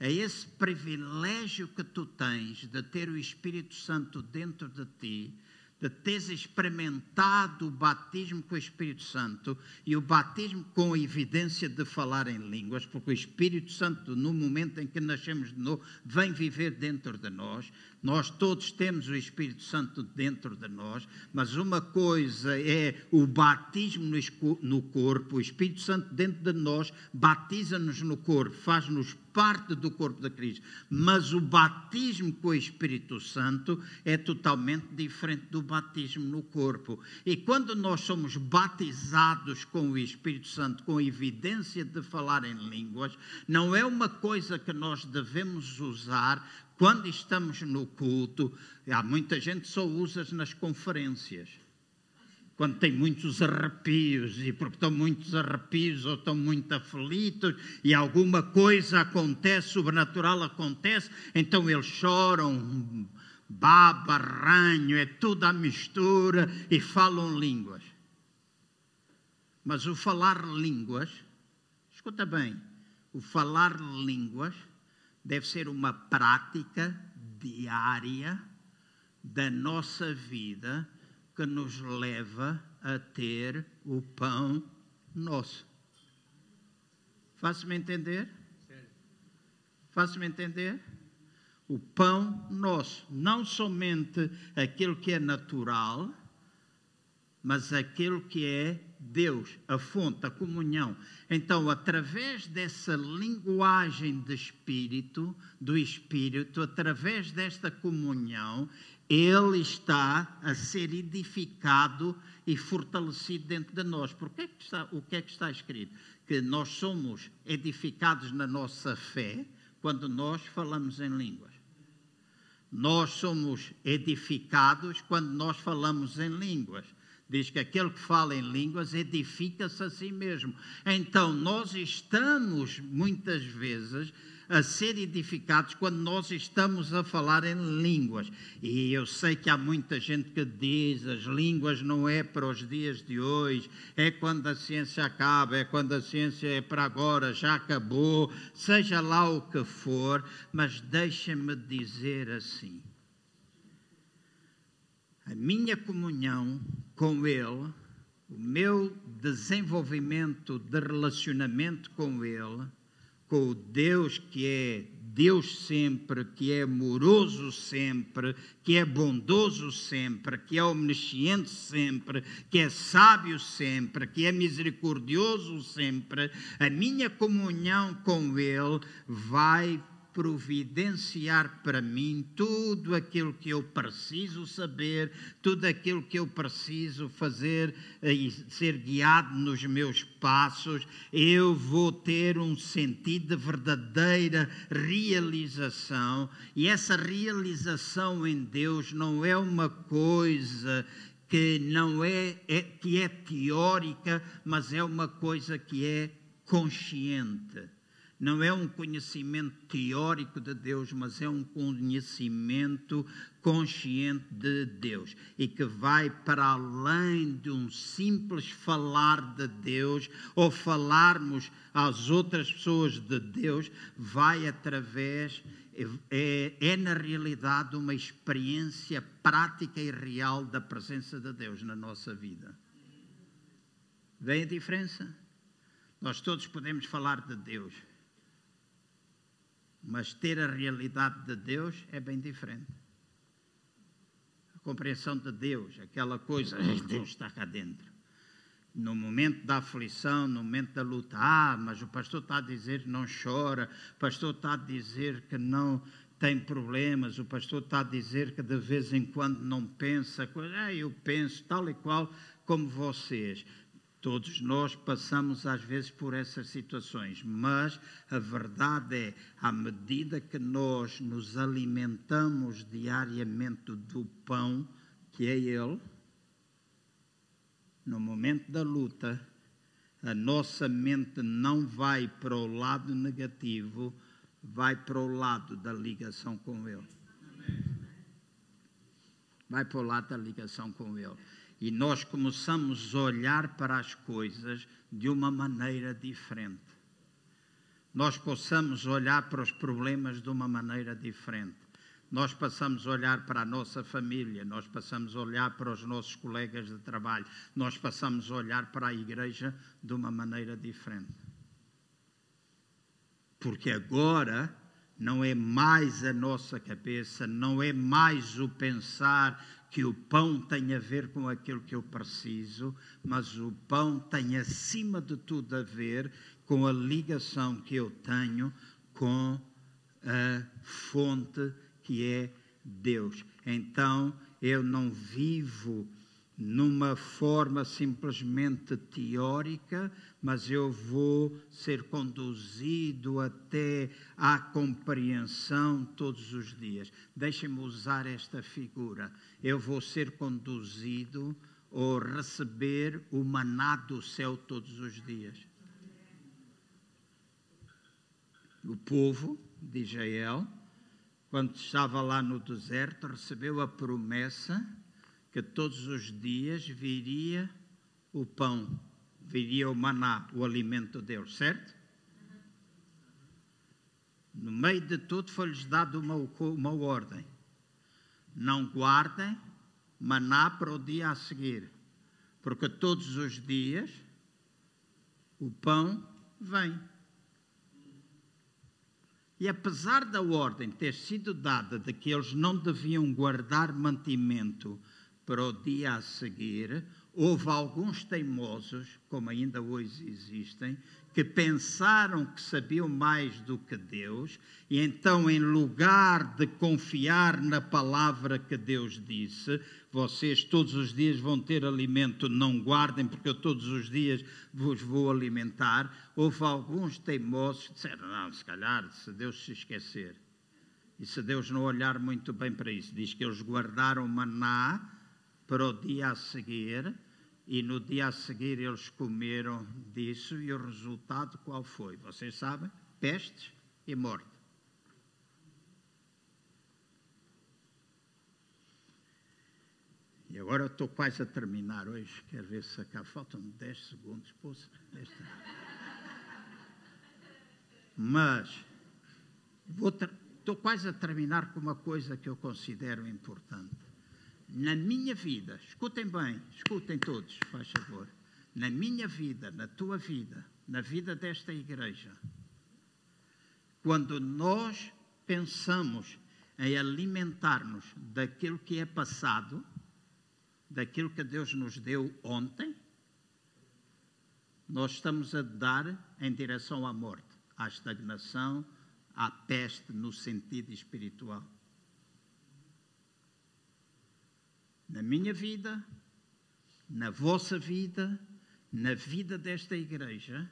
é esse privilégio que tu tens de ter o Espírito Santo dentro de ti de teres experimentado o batismo com o Espírito Santo e o batismo com a evidência de falar em línguas, porque o Espírito Santo, no momento em que nascemos de novo, vem viver dentro de nós. Nós todos temos o Espírito Santo dentro de nós, mas uma coisa é o batismo no corpo, o Espírito Santo dentro de nós batiza-nos no corpo, faz-nos parte do corpo de Cristo. Mas o batismo com o Espírito Santo é totalmente diferente do batismo no corpo. E quando nós somos batizados com o Espírito Santo, com evidência de falar em línguas, não é uma coisa que nós devemos usar quando estamos no culto. Há muita gente só usa nas conferências. quando tem muitos arrepios, e porque estão muitos arrepios ou estão muito aflitos, e alguma coisa acontece, sobrenatural acontece, então eles choram, baba, ranho, é tudo a mistura e falam línguas. Mas o falar línguas, escuta bem, o falar línguas deve ser uma prática diária da nossa vida que nos leva a ter o pão nosso. Faço-me entender? Faço-me entender? O pão nosso, não somente aquilo que é natural, mas aquilo que é Deus, a fonte, a comunhão. Então, através dessa linguagem de espírito, do espírito, através desta comunhão, ele está a ser edificado e fortalecido dentro de nós. Porque é que está, o que é que está escrito? Que nós somos edificados na nossa fé quando nós falamos em línguas. Nós somos edificados quando nós falamos em línguas. Diz que aquele que fala em línguas edifica-se a si mesmo. Então, nós estamos muitas vezes a ser edificados quando nós estamos a falar em línguas. E eu sei que há muita gente que diz as línguas não é para os dias de hoje, é quando a ciência acaba, é quando a ciência é para agora, já acabou, seja lá o que for, mas deixa-me dizer assim. A minha comunhão com Ele, o meu desenvolvimento de relacionamento com Ele, com o Deus que é Deus sempre, que é amoroso sempre, que é bondoso sempre, que é omnisciente sempre, que é sábio sempre, que é misericordioso sempre, a minha comunhão com Ele vai providenciar para mim tudo aquilo que eu preciso saber, tudo aquilo que eu preciso fazer e ser guiado nos meus passos, eu vou ter um sentido de verdadeira realização, e essa realização em Deus não é uma coisa que não é, é que é teórica, mas é uma coisa que é consciente não é um conhecimento teórico de Deus, mas é um conhecimento consciente de Deus e que vai para além de um simples falar de Deus ou falarmos às outras pessoas de Deus, vai através, é, é na realidade uma experiência prática e real da presença de Deus na nossa vida. Vem a diferença? Nós todos podemos falar de Deus mas ter a realidade de Deus é bem diferente. A compreensão de Deus, aquela coisa, Deus está cá dentro. No momento da aflição, no momento da luta, ah, mas o pastor está a dizer que não chora, o pastor está a dizer que não tem problemas, o pastor está a dizer que de vez em quando não pensa, ah, eu penso tal e qual como vocês. Todos nós passamos às vezes por essas situações, mas a verdade é, à medida que nós nos alimentamos diariamente do pão, que é Ele, no momento da luta, a nossa mente não vai para o lado negativo, vai para o lado da ligação com Ele. Vai para o lado da ligação com Ele e nós começamos a olhar para as coisas de uma maneira diferente. Nós possamos olhar para os problemas de uma maneira diferente. Nós passamos a olhar para a nossa família, nós passamos a olhar para os nossos colegas de trabalho, nós passamos a olhar para a igreja de uma maneira diferente. Porque agora não é mais a nossa cabeça, não é mais o pensar que o pão tem a ver com aquilo que eu preciso, mas o pão tem acima de tudo a ver com a ligação que eu tenho com a fonte que é Deus. Então eu não vivo numa forma simplesmente teórica, mas eu vou ser conduzido até à compreensão todos os dias. Deixem-me usar esta figura. Eu vou ser conduzido ou receber o maná do céu todos os dias. O povo de Israel, quando estava lá no deserto, recebeu a promessa que todos os dias viria o pão, viria o maná, o alimento deles, certo? No meio de tudo foi-lhes dado uma, uma ordem. Não guardem maná para o dia a seguir, porque todos os dias o pão vem. E apesar da ordem ter sido dada de que eles não deviam guardar mantimento para o dia a seguir, houve alguns teimosos, como ainda hoje existem, que pensaram que sabiam mais do que Deus, e então, em lugar de confiar na palavra que Deus disse, vocês todos os dias vão ter alimento, não guardem, porque eu todos os dias vos vou alimentar. Houve alguns teimosos que disseram: não, se calhar, se Deus se esquecer, e se Deus não olhar muito bem para isso, diz que eles guardaram maná para o dia a seguir e no dia a seguir eles comeram disso e o resultado qual foi? Vocês sabem? Peste e morte. E agora estou quase a terminar hoje. Quero ver se acaba. Faltam 10 segundos. Poxa. Mas estou quase a terminar com uma coisa que eu considero importante na minha vida, escutem bem, escutem todos, faz favor, na minha vida, na tua vida, na vida desta igreja, quando nós pensamos em alimentar-nos daquilo que é passado, daquilo que Deus nos deu ontem, nós estamos a dar em direção à morte, à estagnação, à peste no sentido espiritual. Na minha vida, na vossa vida, na vida desta igreja,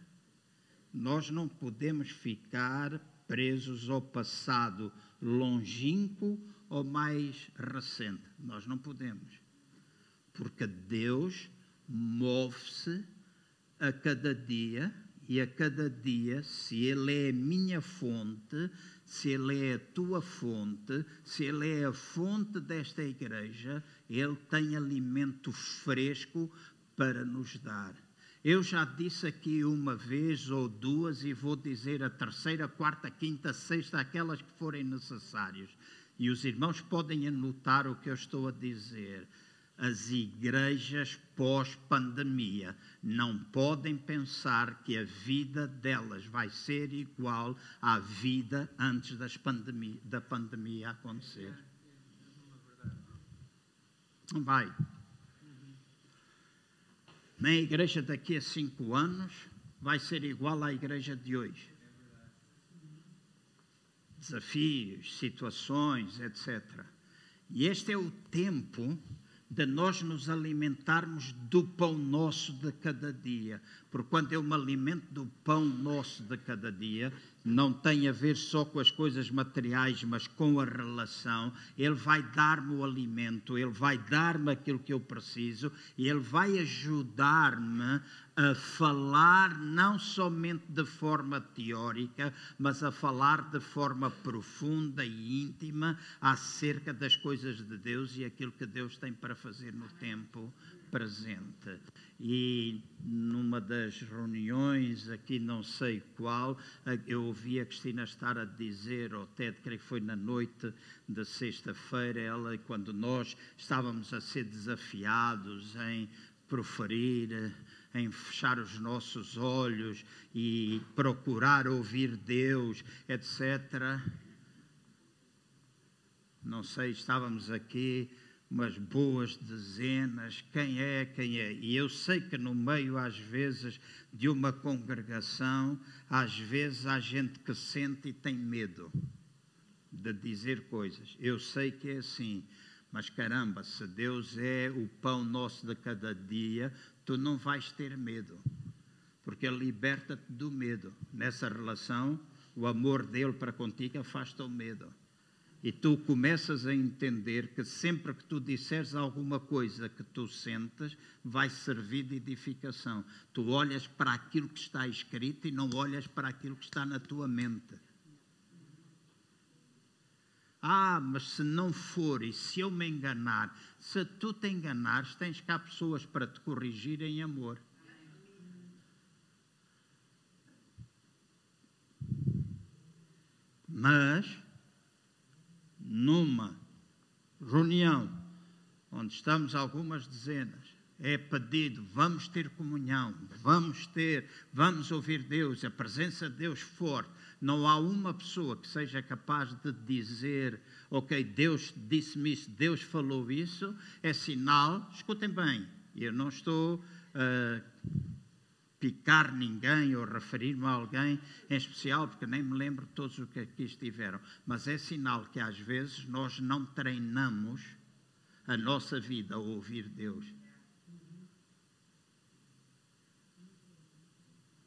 nós não podemos ficar presos ao passado longínquo ou mais recente. Nós não podemos. Porque Deus move-se a cada dia e a cada dia, se Ele é a minha fonte, se Ele é a tua fonte, se Ele é a fonte desta igreja, Ele tem alimento fresco para nos dar. Eu já disse aqui uma vez ou duas e vou dizer a terceira, quarta, quinta, sexta, aquelas que forem necessárias. E os irmãos podem anotar o que eu estou a dizer as igrejas pós-pandemia não podem pensar que a vida delas vai ser igual à vida antes da pandemia acontecer. Não vai. Nem a igreja daqui a cinco anos vai ser igual à igreja de hoje. Desafios, situações, etc. E este é o tempo de nós nos alimentarmos do pão nosso de cada dia. Porque quando eu me alimento do pão nosso de cada dia, não tem a ver só com as coisas materiais, mas com a relação. Ele vai dar-me o alimento, ele vai dar-me aquilo que eu preciso e ele vai ajudar-me a falar não somente de forma teórica, mas a falar de forma profunda e íntima acerca das coisas de Deus e aquilo que Deus tem para fazer no tempo presente. E numa das reuniões, aqui não sei qual, eu ouvi a Cristina estar a dizer, ou até creio que foi na noite de sexta-feira, ela, quando nós estávamos a ser desafiados em proferir em fechar os nossos olhos e procurar ouvir Deus, etc. Não sei, estávamos aqui umas boas dezenas, quem é, quem é. E eu sei que no meio, às vezes, de uma congregação, às vezes há gente que sente e tem medo de dizer coisas. Eu sei que é assim. Mas caramba, se Deus é o pão nosso de cada dia, tu não vais ter medo, porque Ele liberta-te do medo. Nessa relação, o amor dele para contigo afasta o medo. E tu começas a entender que sempre que tu disseres alguma coisa que tu sentes, vai servir de edificação. Tu olhas para aquilo que está escrito e não olhas para aquilo que está na tua mente. Ah, mas se não for e se eu me enganar, se tu te enganares, tens cá pessoas para te corrigir em amor. Mas, numa reunião onde estamos algumas dezenas, é pedido, vamos ter comunhão, vamos ter, vamos ouvir Deus, a presença de Deus forte. Não há uma pessoa que seja capaz de dizer, ok, Deus disse-me isso, Deus falou isso, é sinal, escutem bem, eu não estou a picar ninguém ou referir-me a alguém em especial, porque nem me lembro de todos os que aqui estiveram, mas é sinal que às vezes nós não treinamos a nossa vida a ouvir Deus.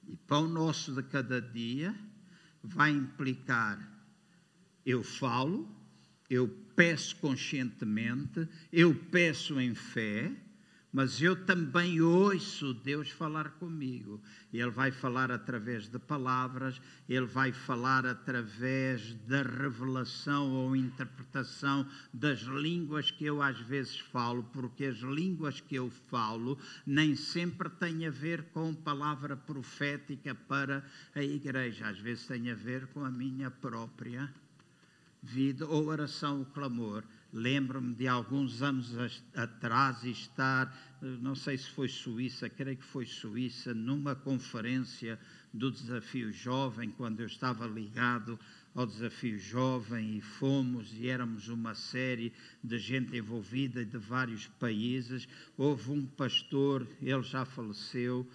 E pão nosso de cada dia vai implicar. Eu falo, eu peço conscientemente, eu peço em fé, mas eu também ouço Deus falar comigo. Ele vai falar através de palavras, ele vai falar através da revelação ou interpretação das línguas que eu às vezes falo, porque as línguas que eu falo nem sempre têm a ver com palavra profética para a igreja, às vezes têm a ver com a minha própria vida ou oração, o clamor. Lembro-me de alguns anos atrás estar, eh, não sei se foi Suíça, creio que foi Suíça, numa conferência do Desafio Jovem, quando eu estava ligado ao Desafio Jovem e fomos e éramos uma série de gente envolvida de vários países. Houve um pastor, ele já faleceu,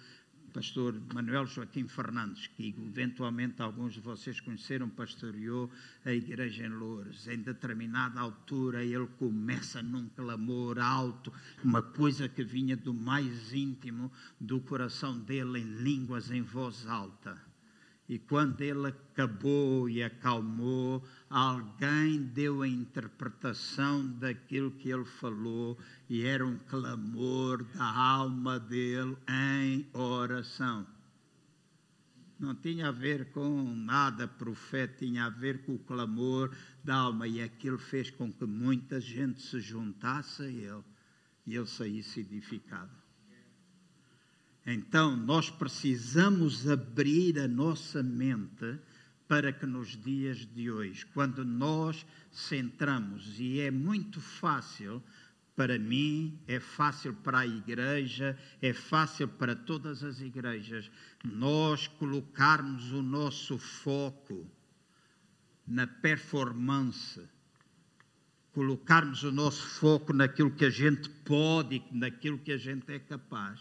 pastor Manuel Joaquim Fernandes, que eventualmente alguns de vocês conheceram, pastoreou a igreja em Lourdes. Em determinada altura ele começa num clamor alto, uma coisa que vinha do mais íntimo do coração dele em línguas em voz alta. E quando ele acabou e acalmou, alguém deu a interpretação daquilo que ele falou e era um clamor da alma dele em oração. Não tinha a ver com nada profeta, tinha a ver com o clamor da alma e aquilo fez com que muita gente se juntasse a ele e ele saísse edificado. Então, nós precisamos abrir a nossa mente para que nos dias de hoje, quando nós centramos, e é muito fácil para mim, é fácil para a igreja, é fácil para todas as igrejas, nós colocarmos o nosso foco na performance, colocarmos o nosso foco naquilo que a gente pode, naquilo que a gente é capaz.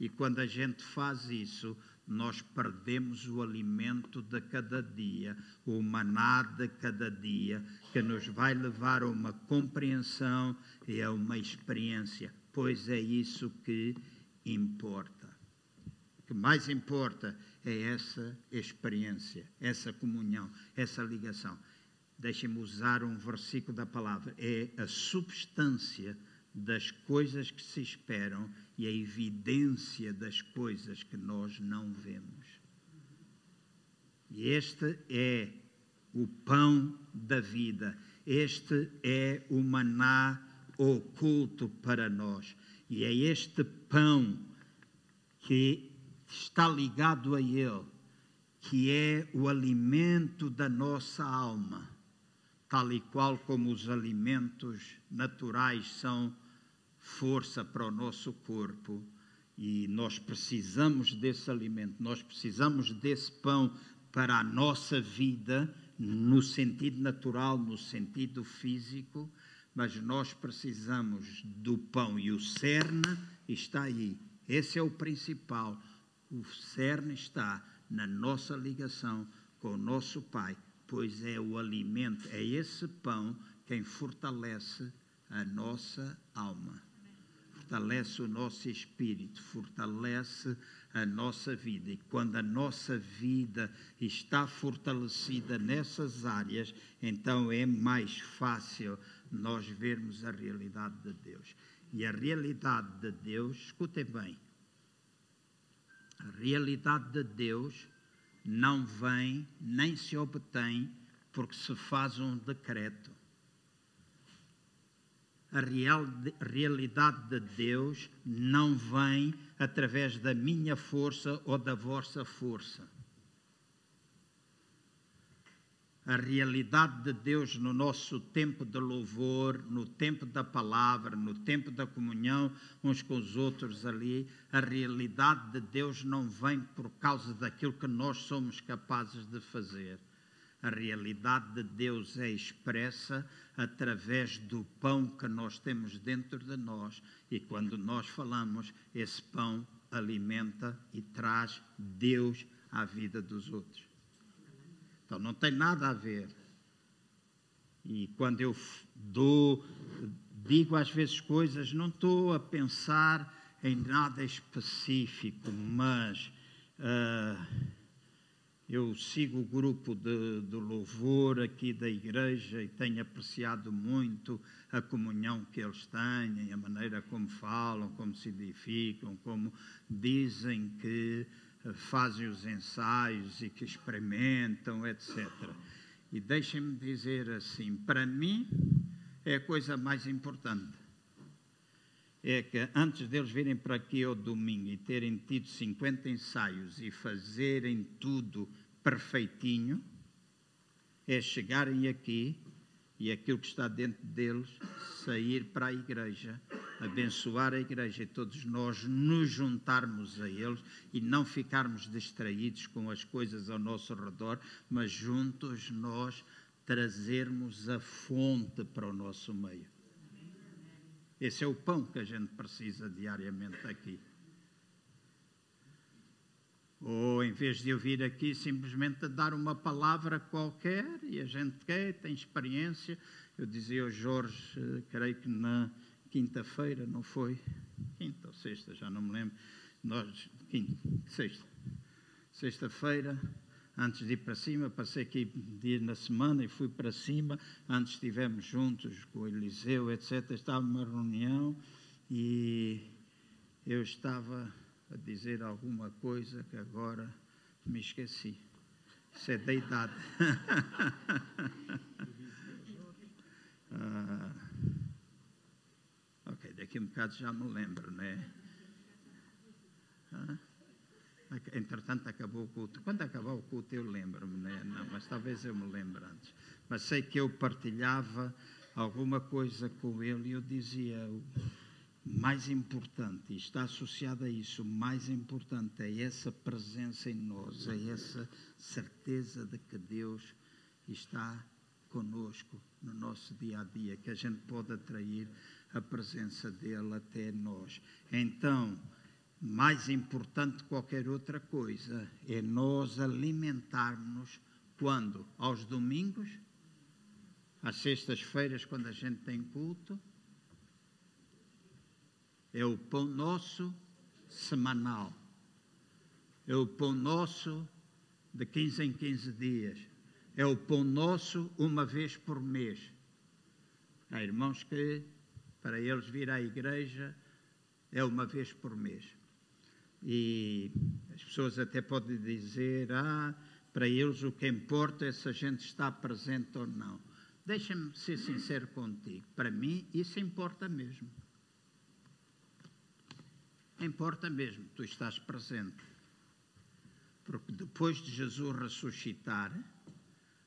E quando a gente faz isso, nós perdemos o alimento de cada dia, o maná de cada dia, que nos vai levar a uma compreensão e a uma experiência, pois é isso que importa. O que mais importa é essa experiência, essa comunhão, essa ligação. Deixem-me usar um versículo da palavra, é a substância das coisas que se esperam e a evidência das coisas que nós não vemos. E este é o pão da vida, este é o maná oculto para nós. E é este pão que está ligado a Ele, que é o alimento da nossa alma, tal e qual como os alimentos naturais são força para o nosso corpo e nós precisamos desse alimento, nós precisamos desse pão para a nossa vida, no sentido natural, no sentido físico, mas nós precisamos do pão e o cerne está aí. Esse é o principal. O cerne está na nossa ligação com o nosso Pai, pois é o alimento, é esse pão quem fortalece a nossa alma fortalece o nosso espírito, fortalece a nossa vida. E quando a nossa vida está fortalecida nessas áreas, então é mais fácil nós vermos a realidade de Deus. E a realidade de Deus, escutem bem, a realidade de Deus não vem nem se obtém porque se faz um decreto. A real, realidade de Deus não vem através da minha força ou da vossa força a realidade de Deus no nosso tempo de louvor, no tempo da palavra, no tempo da comunhão uns com os outros ali, a realidade de Deus não vem por causa daquilo que nós somos capazes de fazer. A realidade de Deus é expressa através do pão que nós temos dentro de nós e quando nós falamos, esse pão alimenta e traz Deus à vida dos outros. Então não tem nada a ver. E quando eu dou, digo às vezes coisas, não estou a pensar em nada específico, mas uh, eu sigo o grupo de, de louvor aqui da igreja e tenho apreciado muito a comunhão que eles têm, a maneira como falam, como se edificam, como dizem que fazem os ensaios e que experimentam, etc. E deixem-me dizer assim: para mim é a coisa mais importante. É que antes deles virem para aqui ao domingo e terem tido 50 ensaios e fazerem tudo perfeitinho, é chegarem aqui e aquilo que está dentro deles sair para a igreja, abençoar a igreja e todos nós nos juntarmos a eles e não ficarmos distraídos com as coisas ao nosso redor, mas juntos nós trazermos a fonte para o nosso meio. Esse é o pão que a gente precisa diariamente aqui. Ou em vez de eu vir aqui simplesmente dar uma palavra qualquer e a gente quer, tem experiência. Eu dizia ao Jorge, eh, creio que na quinta-feira, não foi? Quinta ou sexta, já não me lembro. Nós, quinta, sexta. Sexta-feira, antes de ir para cima, passei aqui dia na semana e fui para cima. Antes estivemos juntos com o Eliseu, etc. Estava numa reunião e eu estava a dizer alguma coisa que agora me esqueci. Isso é da idade. <laughs> ah, ok, daqui a um bocado já me lembro, né? Ah, entretanto, acabou o culto. Quando acabar o culto, eu lembro-me, né? Não, mas talvez eu me lembre antes. Mas sei que eu partilhava alguma coisa com ele e eu dizia mais importante, e está associado a isso, o mais importante é essa presença em nós, é essa certeza de que Deus está conosco no nosso dia a dia, que a gente pode atrair a presença dele até nós. Então, mais importante que qualquer outra coisa é nós alimentarmos quando? Aos domingos, às sextas-feiras, quando a gente tem culto, é o pão nosso semanal. É o pão nosso de 15 em 15 dias. É o pão nosso uma vez por mês. Há irmãos que, para eles vir à igreja, é uma vez por mês. E as pessoas até podem dizer: ah, para eles o que importa é se a gente está presente ou não. Deixa-me ser sincero contigo. Para mim, isso importa mesmo. Importa mesmo, tu estás presente. Porque depois de Jesus ressuscitar,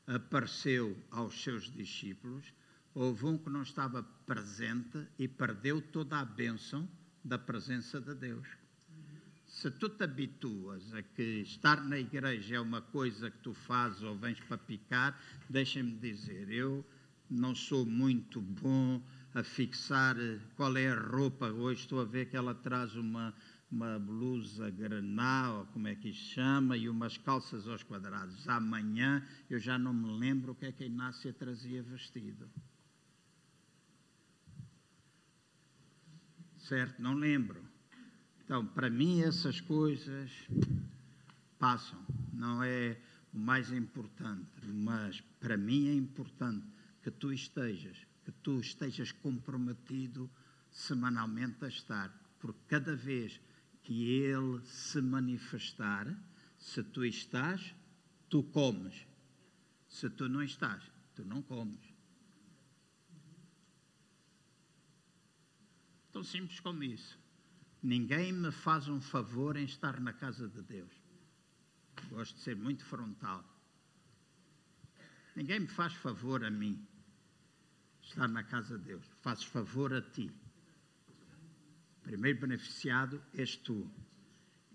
apareceu aos seus discípulos, houve um que não estava presente e perdeu toda a bênção da presença de Deus. Se tu te habituas a que estar na igreja é uma coisa que tu fazes ou vens para picar, deixa-me dizer, eu não sou muito bom a fixar eh, qual é a roupa. Hoje estou a ver que ela traz uma, uma blusa granal, como é que se chama, e umas calças aos quadrados. Amanhã eu já não me lembro o que é que a Inácia trazia vestido. certo? Não lembro. Então, para mim, essas coisas passam. Não é o mais importante, mas para mim é importante que tu estejas, que tu estejas comprometido semanalmente a estar, porque cada vez que ele se manifestar, se tu estás, tu comes. Se tu não estás, tu não comes. Tão simples como isso. Ninguém me faz um favor em estar na casa de Deus. Gosto de ser muito frontal. Ninguém me faz favor a mim estar na casa de Deus. Fazes favor a ti. Primeiro beneficiado és tu.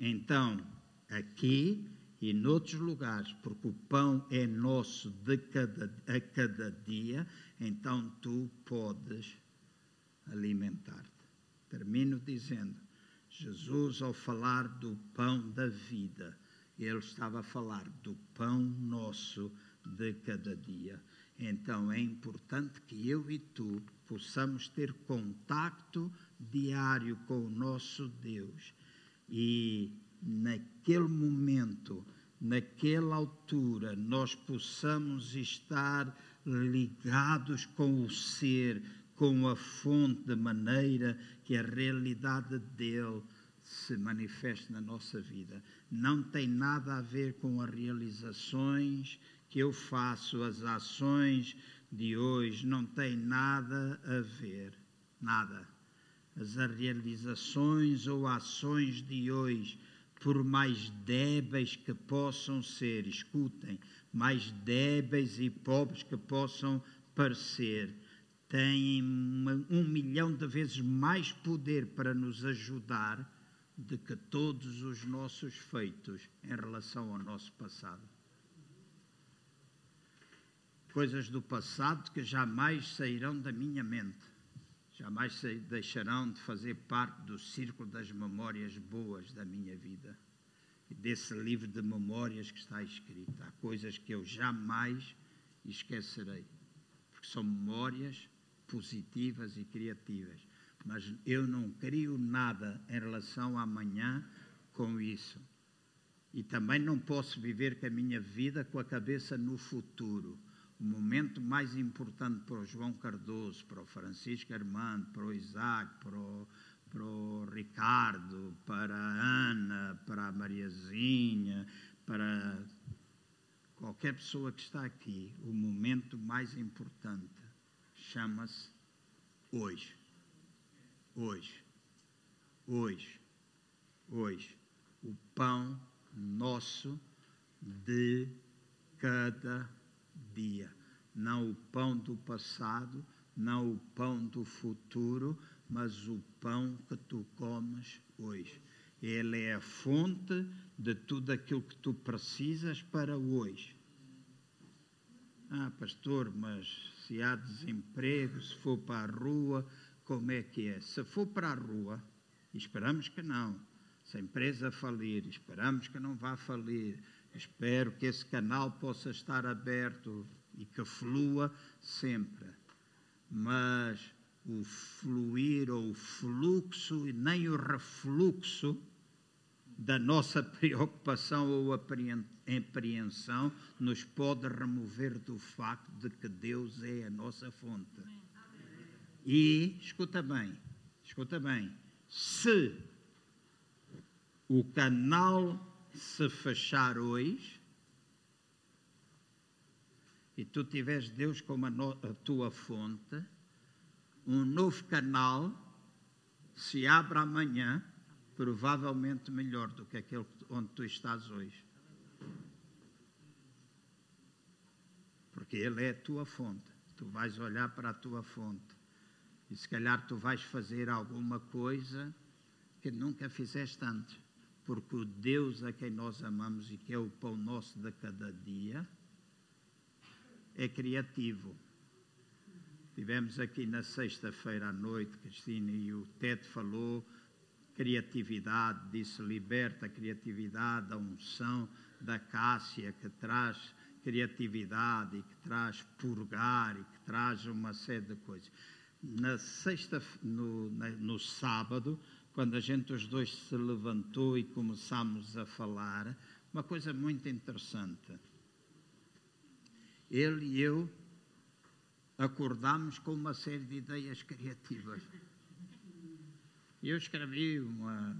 Então, aqui e noutros lugares, porque o pão é nosso de cada, a cada dia, então tu podes alimentar-te. Termino dizendo: Jesus, ao falar do pão da vida, ele estava a falar do pão nosso de cada dia. Então é importante que eu e tu possamos ter contacto diário com o nosso Deus e naquele momento, naquela altura, nós possamos estar ligados com o ser, com a fonte, de maneira que a realidade dele se manifeste na nossa vida. Não tem nada a ver com as realizações que eu faço, as ações de hoje, não tem nada a ver. Nada. As realizações ou ações de hoje, por mais débeis que possam ser, escutem, mais débeis e pobres que possam parecer, têm um milhão de vezes mais poder para nos ajudar do que todos os nossos feitos em relação ao nosso passado. Coisas do passado que jamais sairão da minha mente, jamais deixarão de fazer parte do círculo das memórias boas da minha vida e desse livro de memórias que está escrito. Há coisas que eu jamais esquecerei, porque são memórias positivas e criativas. Mas eu não crio nada em relação a amanhã com isso. E também não posso viver com a minha vida com a cabeça no futuro. O momento mais importante para o João Cardoso, para o Francisco Armando, para o Isaac, para o, para o Ricardo, para a Ana, para a Mariazinha, para qualquer pessoa que está aqui, o momento mais importante chama-se hoje. Hoje. Hoje. Hoje. O pão nosso de cada dia. Não o pão do passado, não o pão do futuro, mas o pão que tu comes hoje. Ele é a fonte de tudo aquilo que tu precisas para hoje. Ah, pastor, mas se há desemprego, se for para a rua, como é que é? Se for para a rua, esperamos que não. Se a empresa falir, esperamos que não vá falir. Espero que esse canal possa estar aberto e que flua sempre. Mas o fluir ou o fluxo e nem o refluxo da nossa <laughs> preocupação ou apreensão nos pode remover do facto de que Deus é a nossa fonte. E, escuta bem, escuta bem, se o canal se fechar hoje e tu tiveres Deus como a, no, a tua fonte, um novo canal se abre amanhã provavelmente melhor do que aquele onde tu estás hoje. Porque Ele é a tua fonte. Tu vais olhar para a tua fonte. E se calhar tu vais fazer alguma coisa que nunca fizeste antes. Porque o Deus a quem nós amamos e que é o pão nosso de cada dia é criativo. Tivemos aqui na sexta-feira à noite, Cristina e o Ted falou criatividade, disse liberta a criatividade, a unção da Cássia que traz criatividade e que traz purgar e que traz uma série de coisas. na sexta, no, no sábado, quando a gente os dois se levantou e começámos a falar, uma coisa muito interessante. Ele e eu acordámos com uma série de ideias criativas. Eu escrevi uma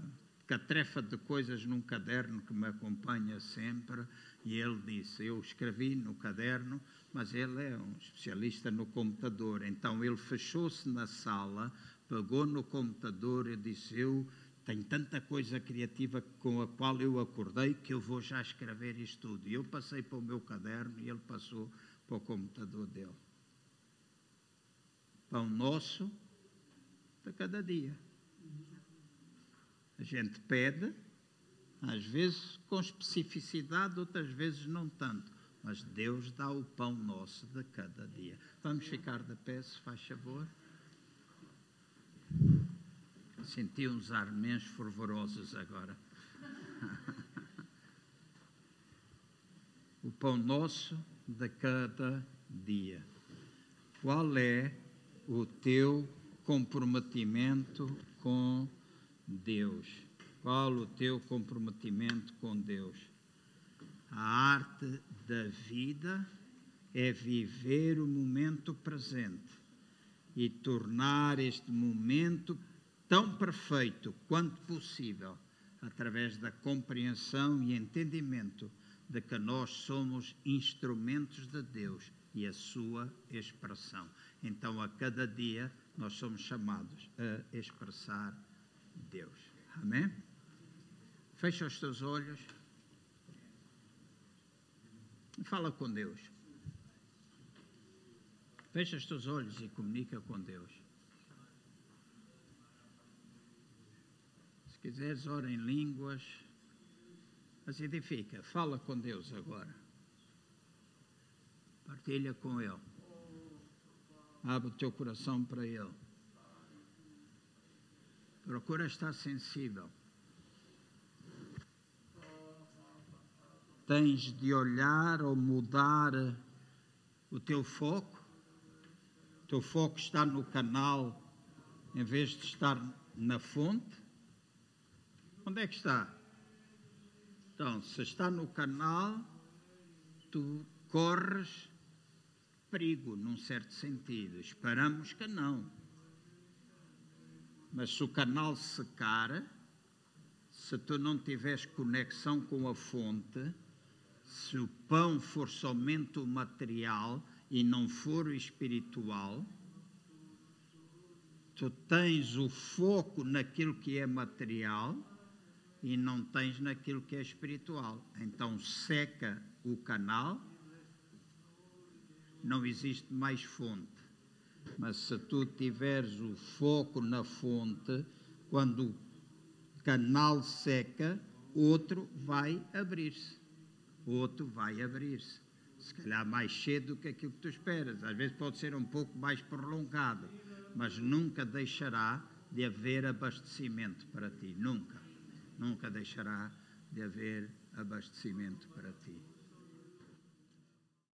catrefa de coisas num caderno que me acompanha sempre, e ele disse: Eu escrevi no caderno, mas ele é um especialista no computador. Então ele fechou-se na sala pegou no computador e disse: Eu tenho tanta coisa criativa com a qual eu acordei que eu vou já escrever isto tudo. E eu passei para o meu caderno e ele passou para o computador dele. Pão nosso de cada dia. A gente pede, às vezes com especificidade, outras vezes não tanto. Mas Deus dá o pão nosso de cada dia. Vamos ficar de pé, se faz favor. Senti uns armens fervorosos agora. <laughs> o pão nosso de cada dia. Qual é o teu comprometimento com Deus? Qual o teu comprometimento com Deus? A arte da vida é viver o momento presente e tornar este momento tão perfeito quanto possível através da compreensão e entendimento de que nós somos instrumentos de Deus e a sua expressão. Então, a cada dia, nós somos chamados a expressar Deus. Amém? Fecha os teus olhos e fala com Deus. Fecha os teus olhos e comunica com Deus. Se quiseres, ora em línguas. Mas edifica, fala com Deus agora. Partilha com Ele. Abre o teu coração para Ele. Procura estar sensível. Tens de olhar ou mudar o teu foco teu foco está no canal em vez de estar na fonte? Onde é que está? Então, se está no canal, tu corres perigo, num certo sentido. Esperamos que não. Mas se o canal secar, se tu não tiveres conexão com a fonte, se o pão for somente o material, e não for o espiritual, tu tens o foco naquilo que é material e não tens naquilo que é espiritual. Então seca o canal, não existe mais fonte. Mas se tu tiveres o foco na fonte, quando o canal seca, outro vai abrir-se. Outro vai abrir-se se calhar mais cedo do que aquilo que tu esperas. Às vezes pode ser um pouco mais prolongado, mas nunca deixará de haver abastecimento para ti. Nunca. Nunca deixará de haver abastecimento para ti.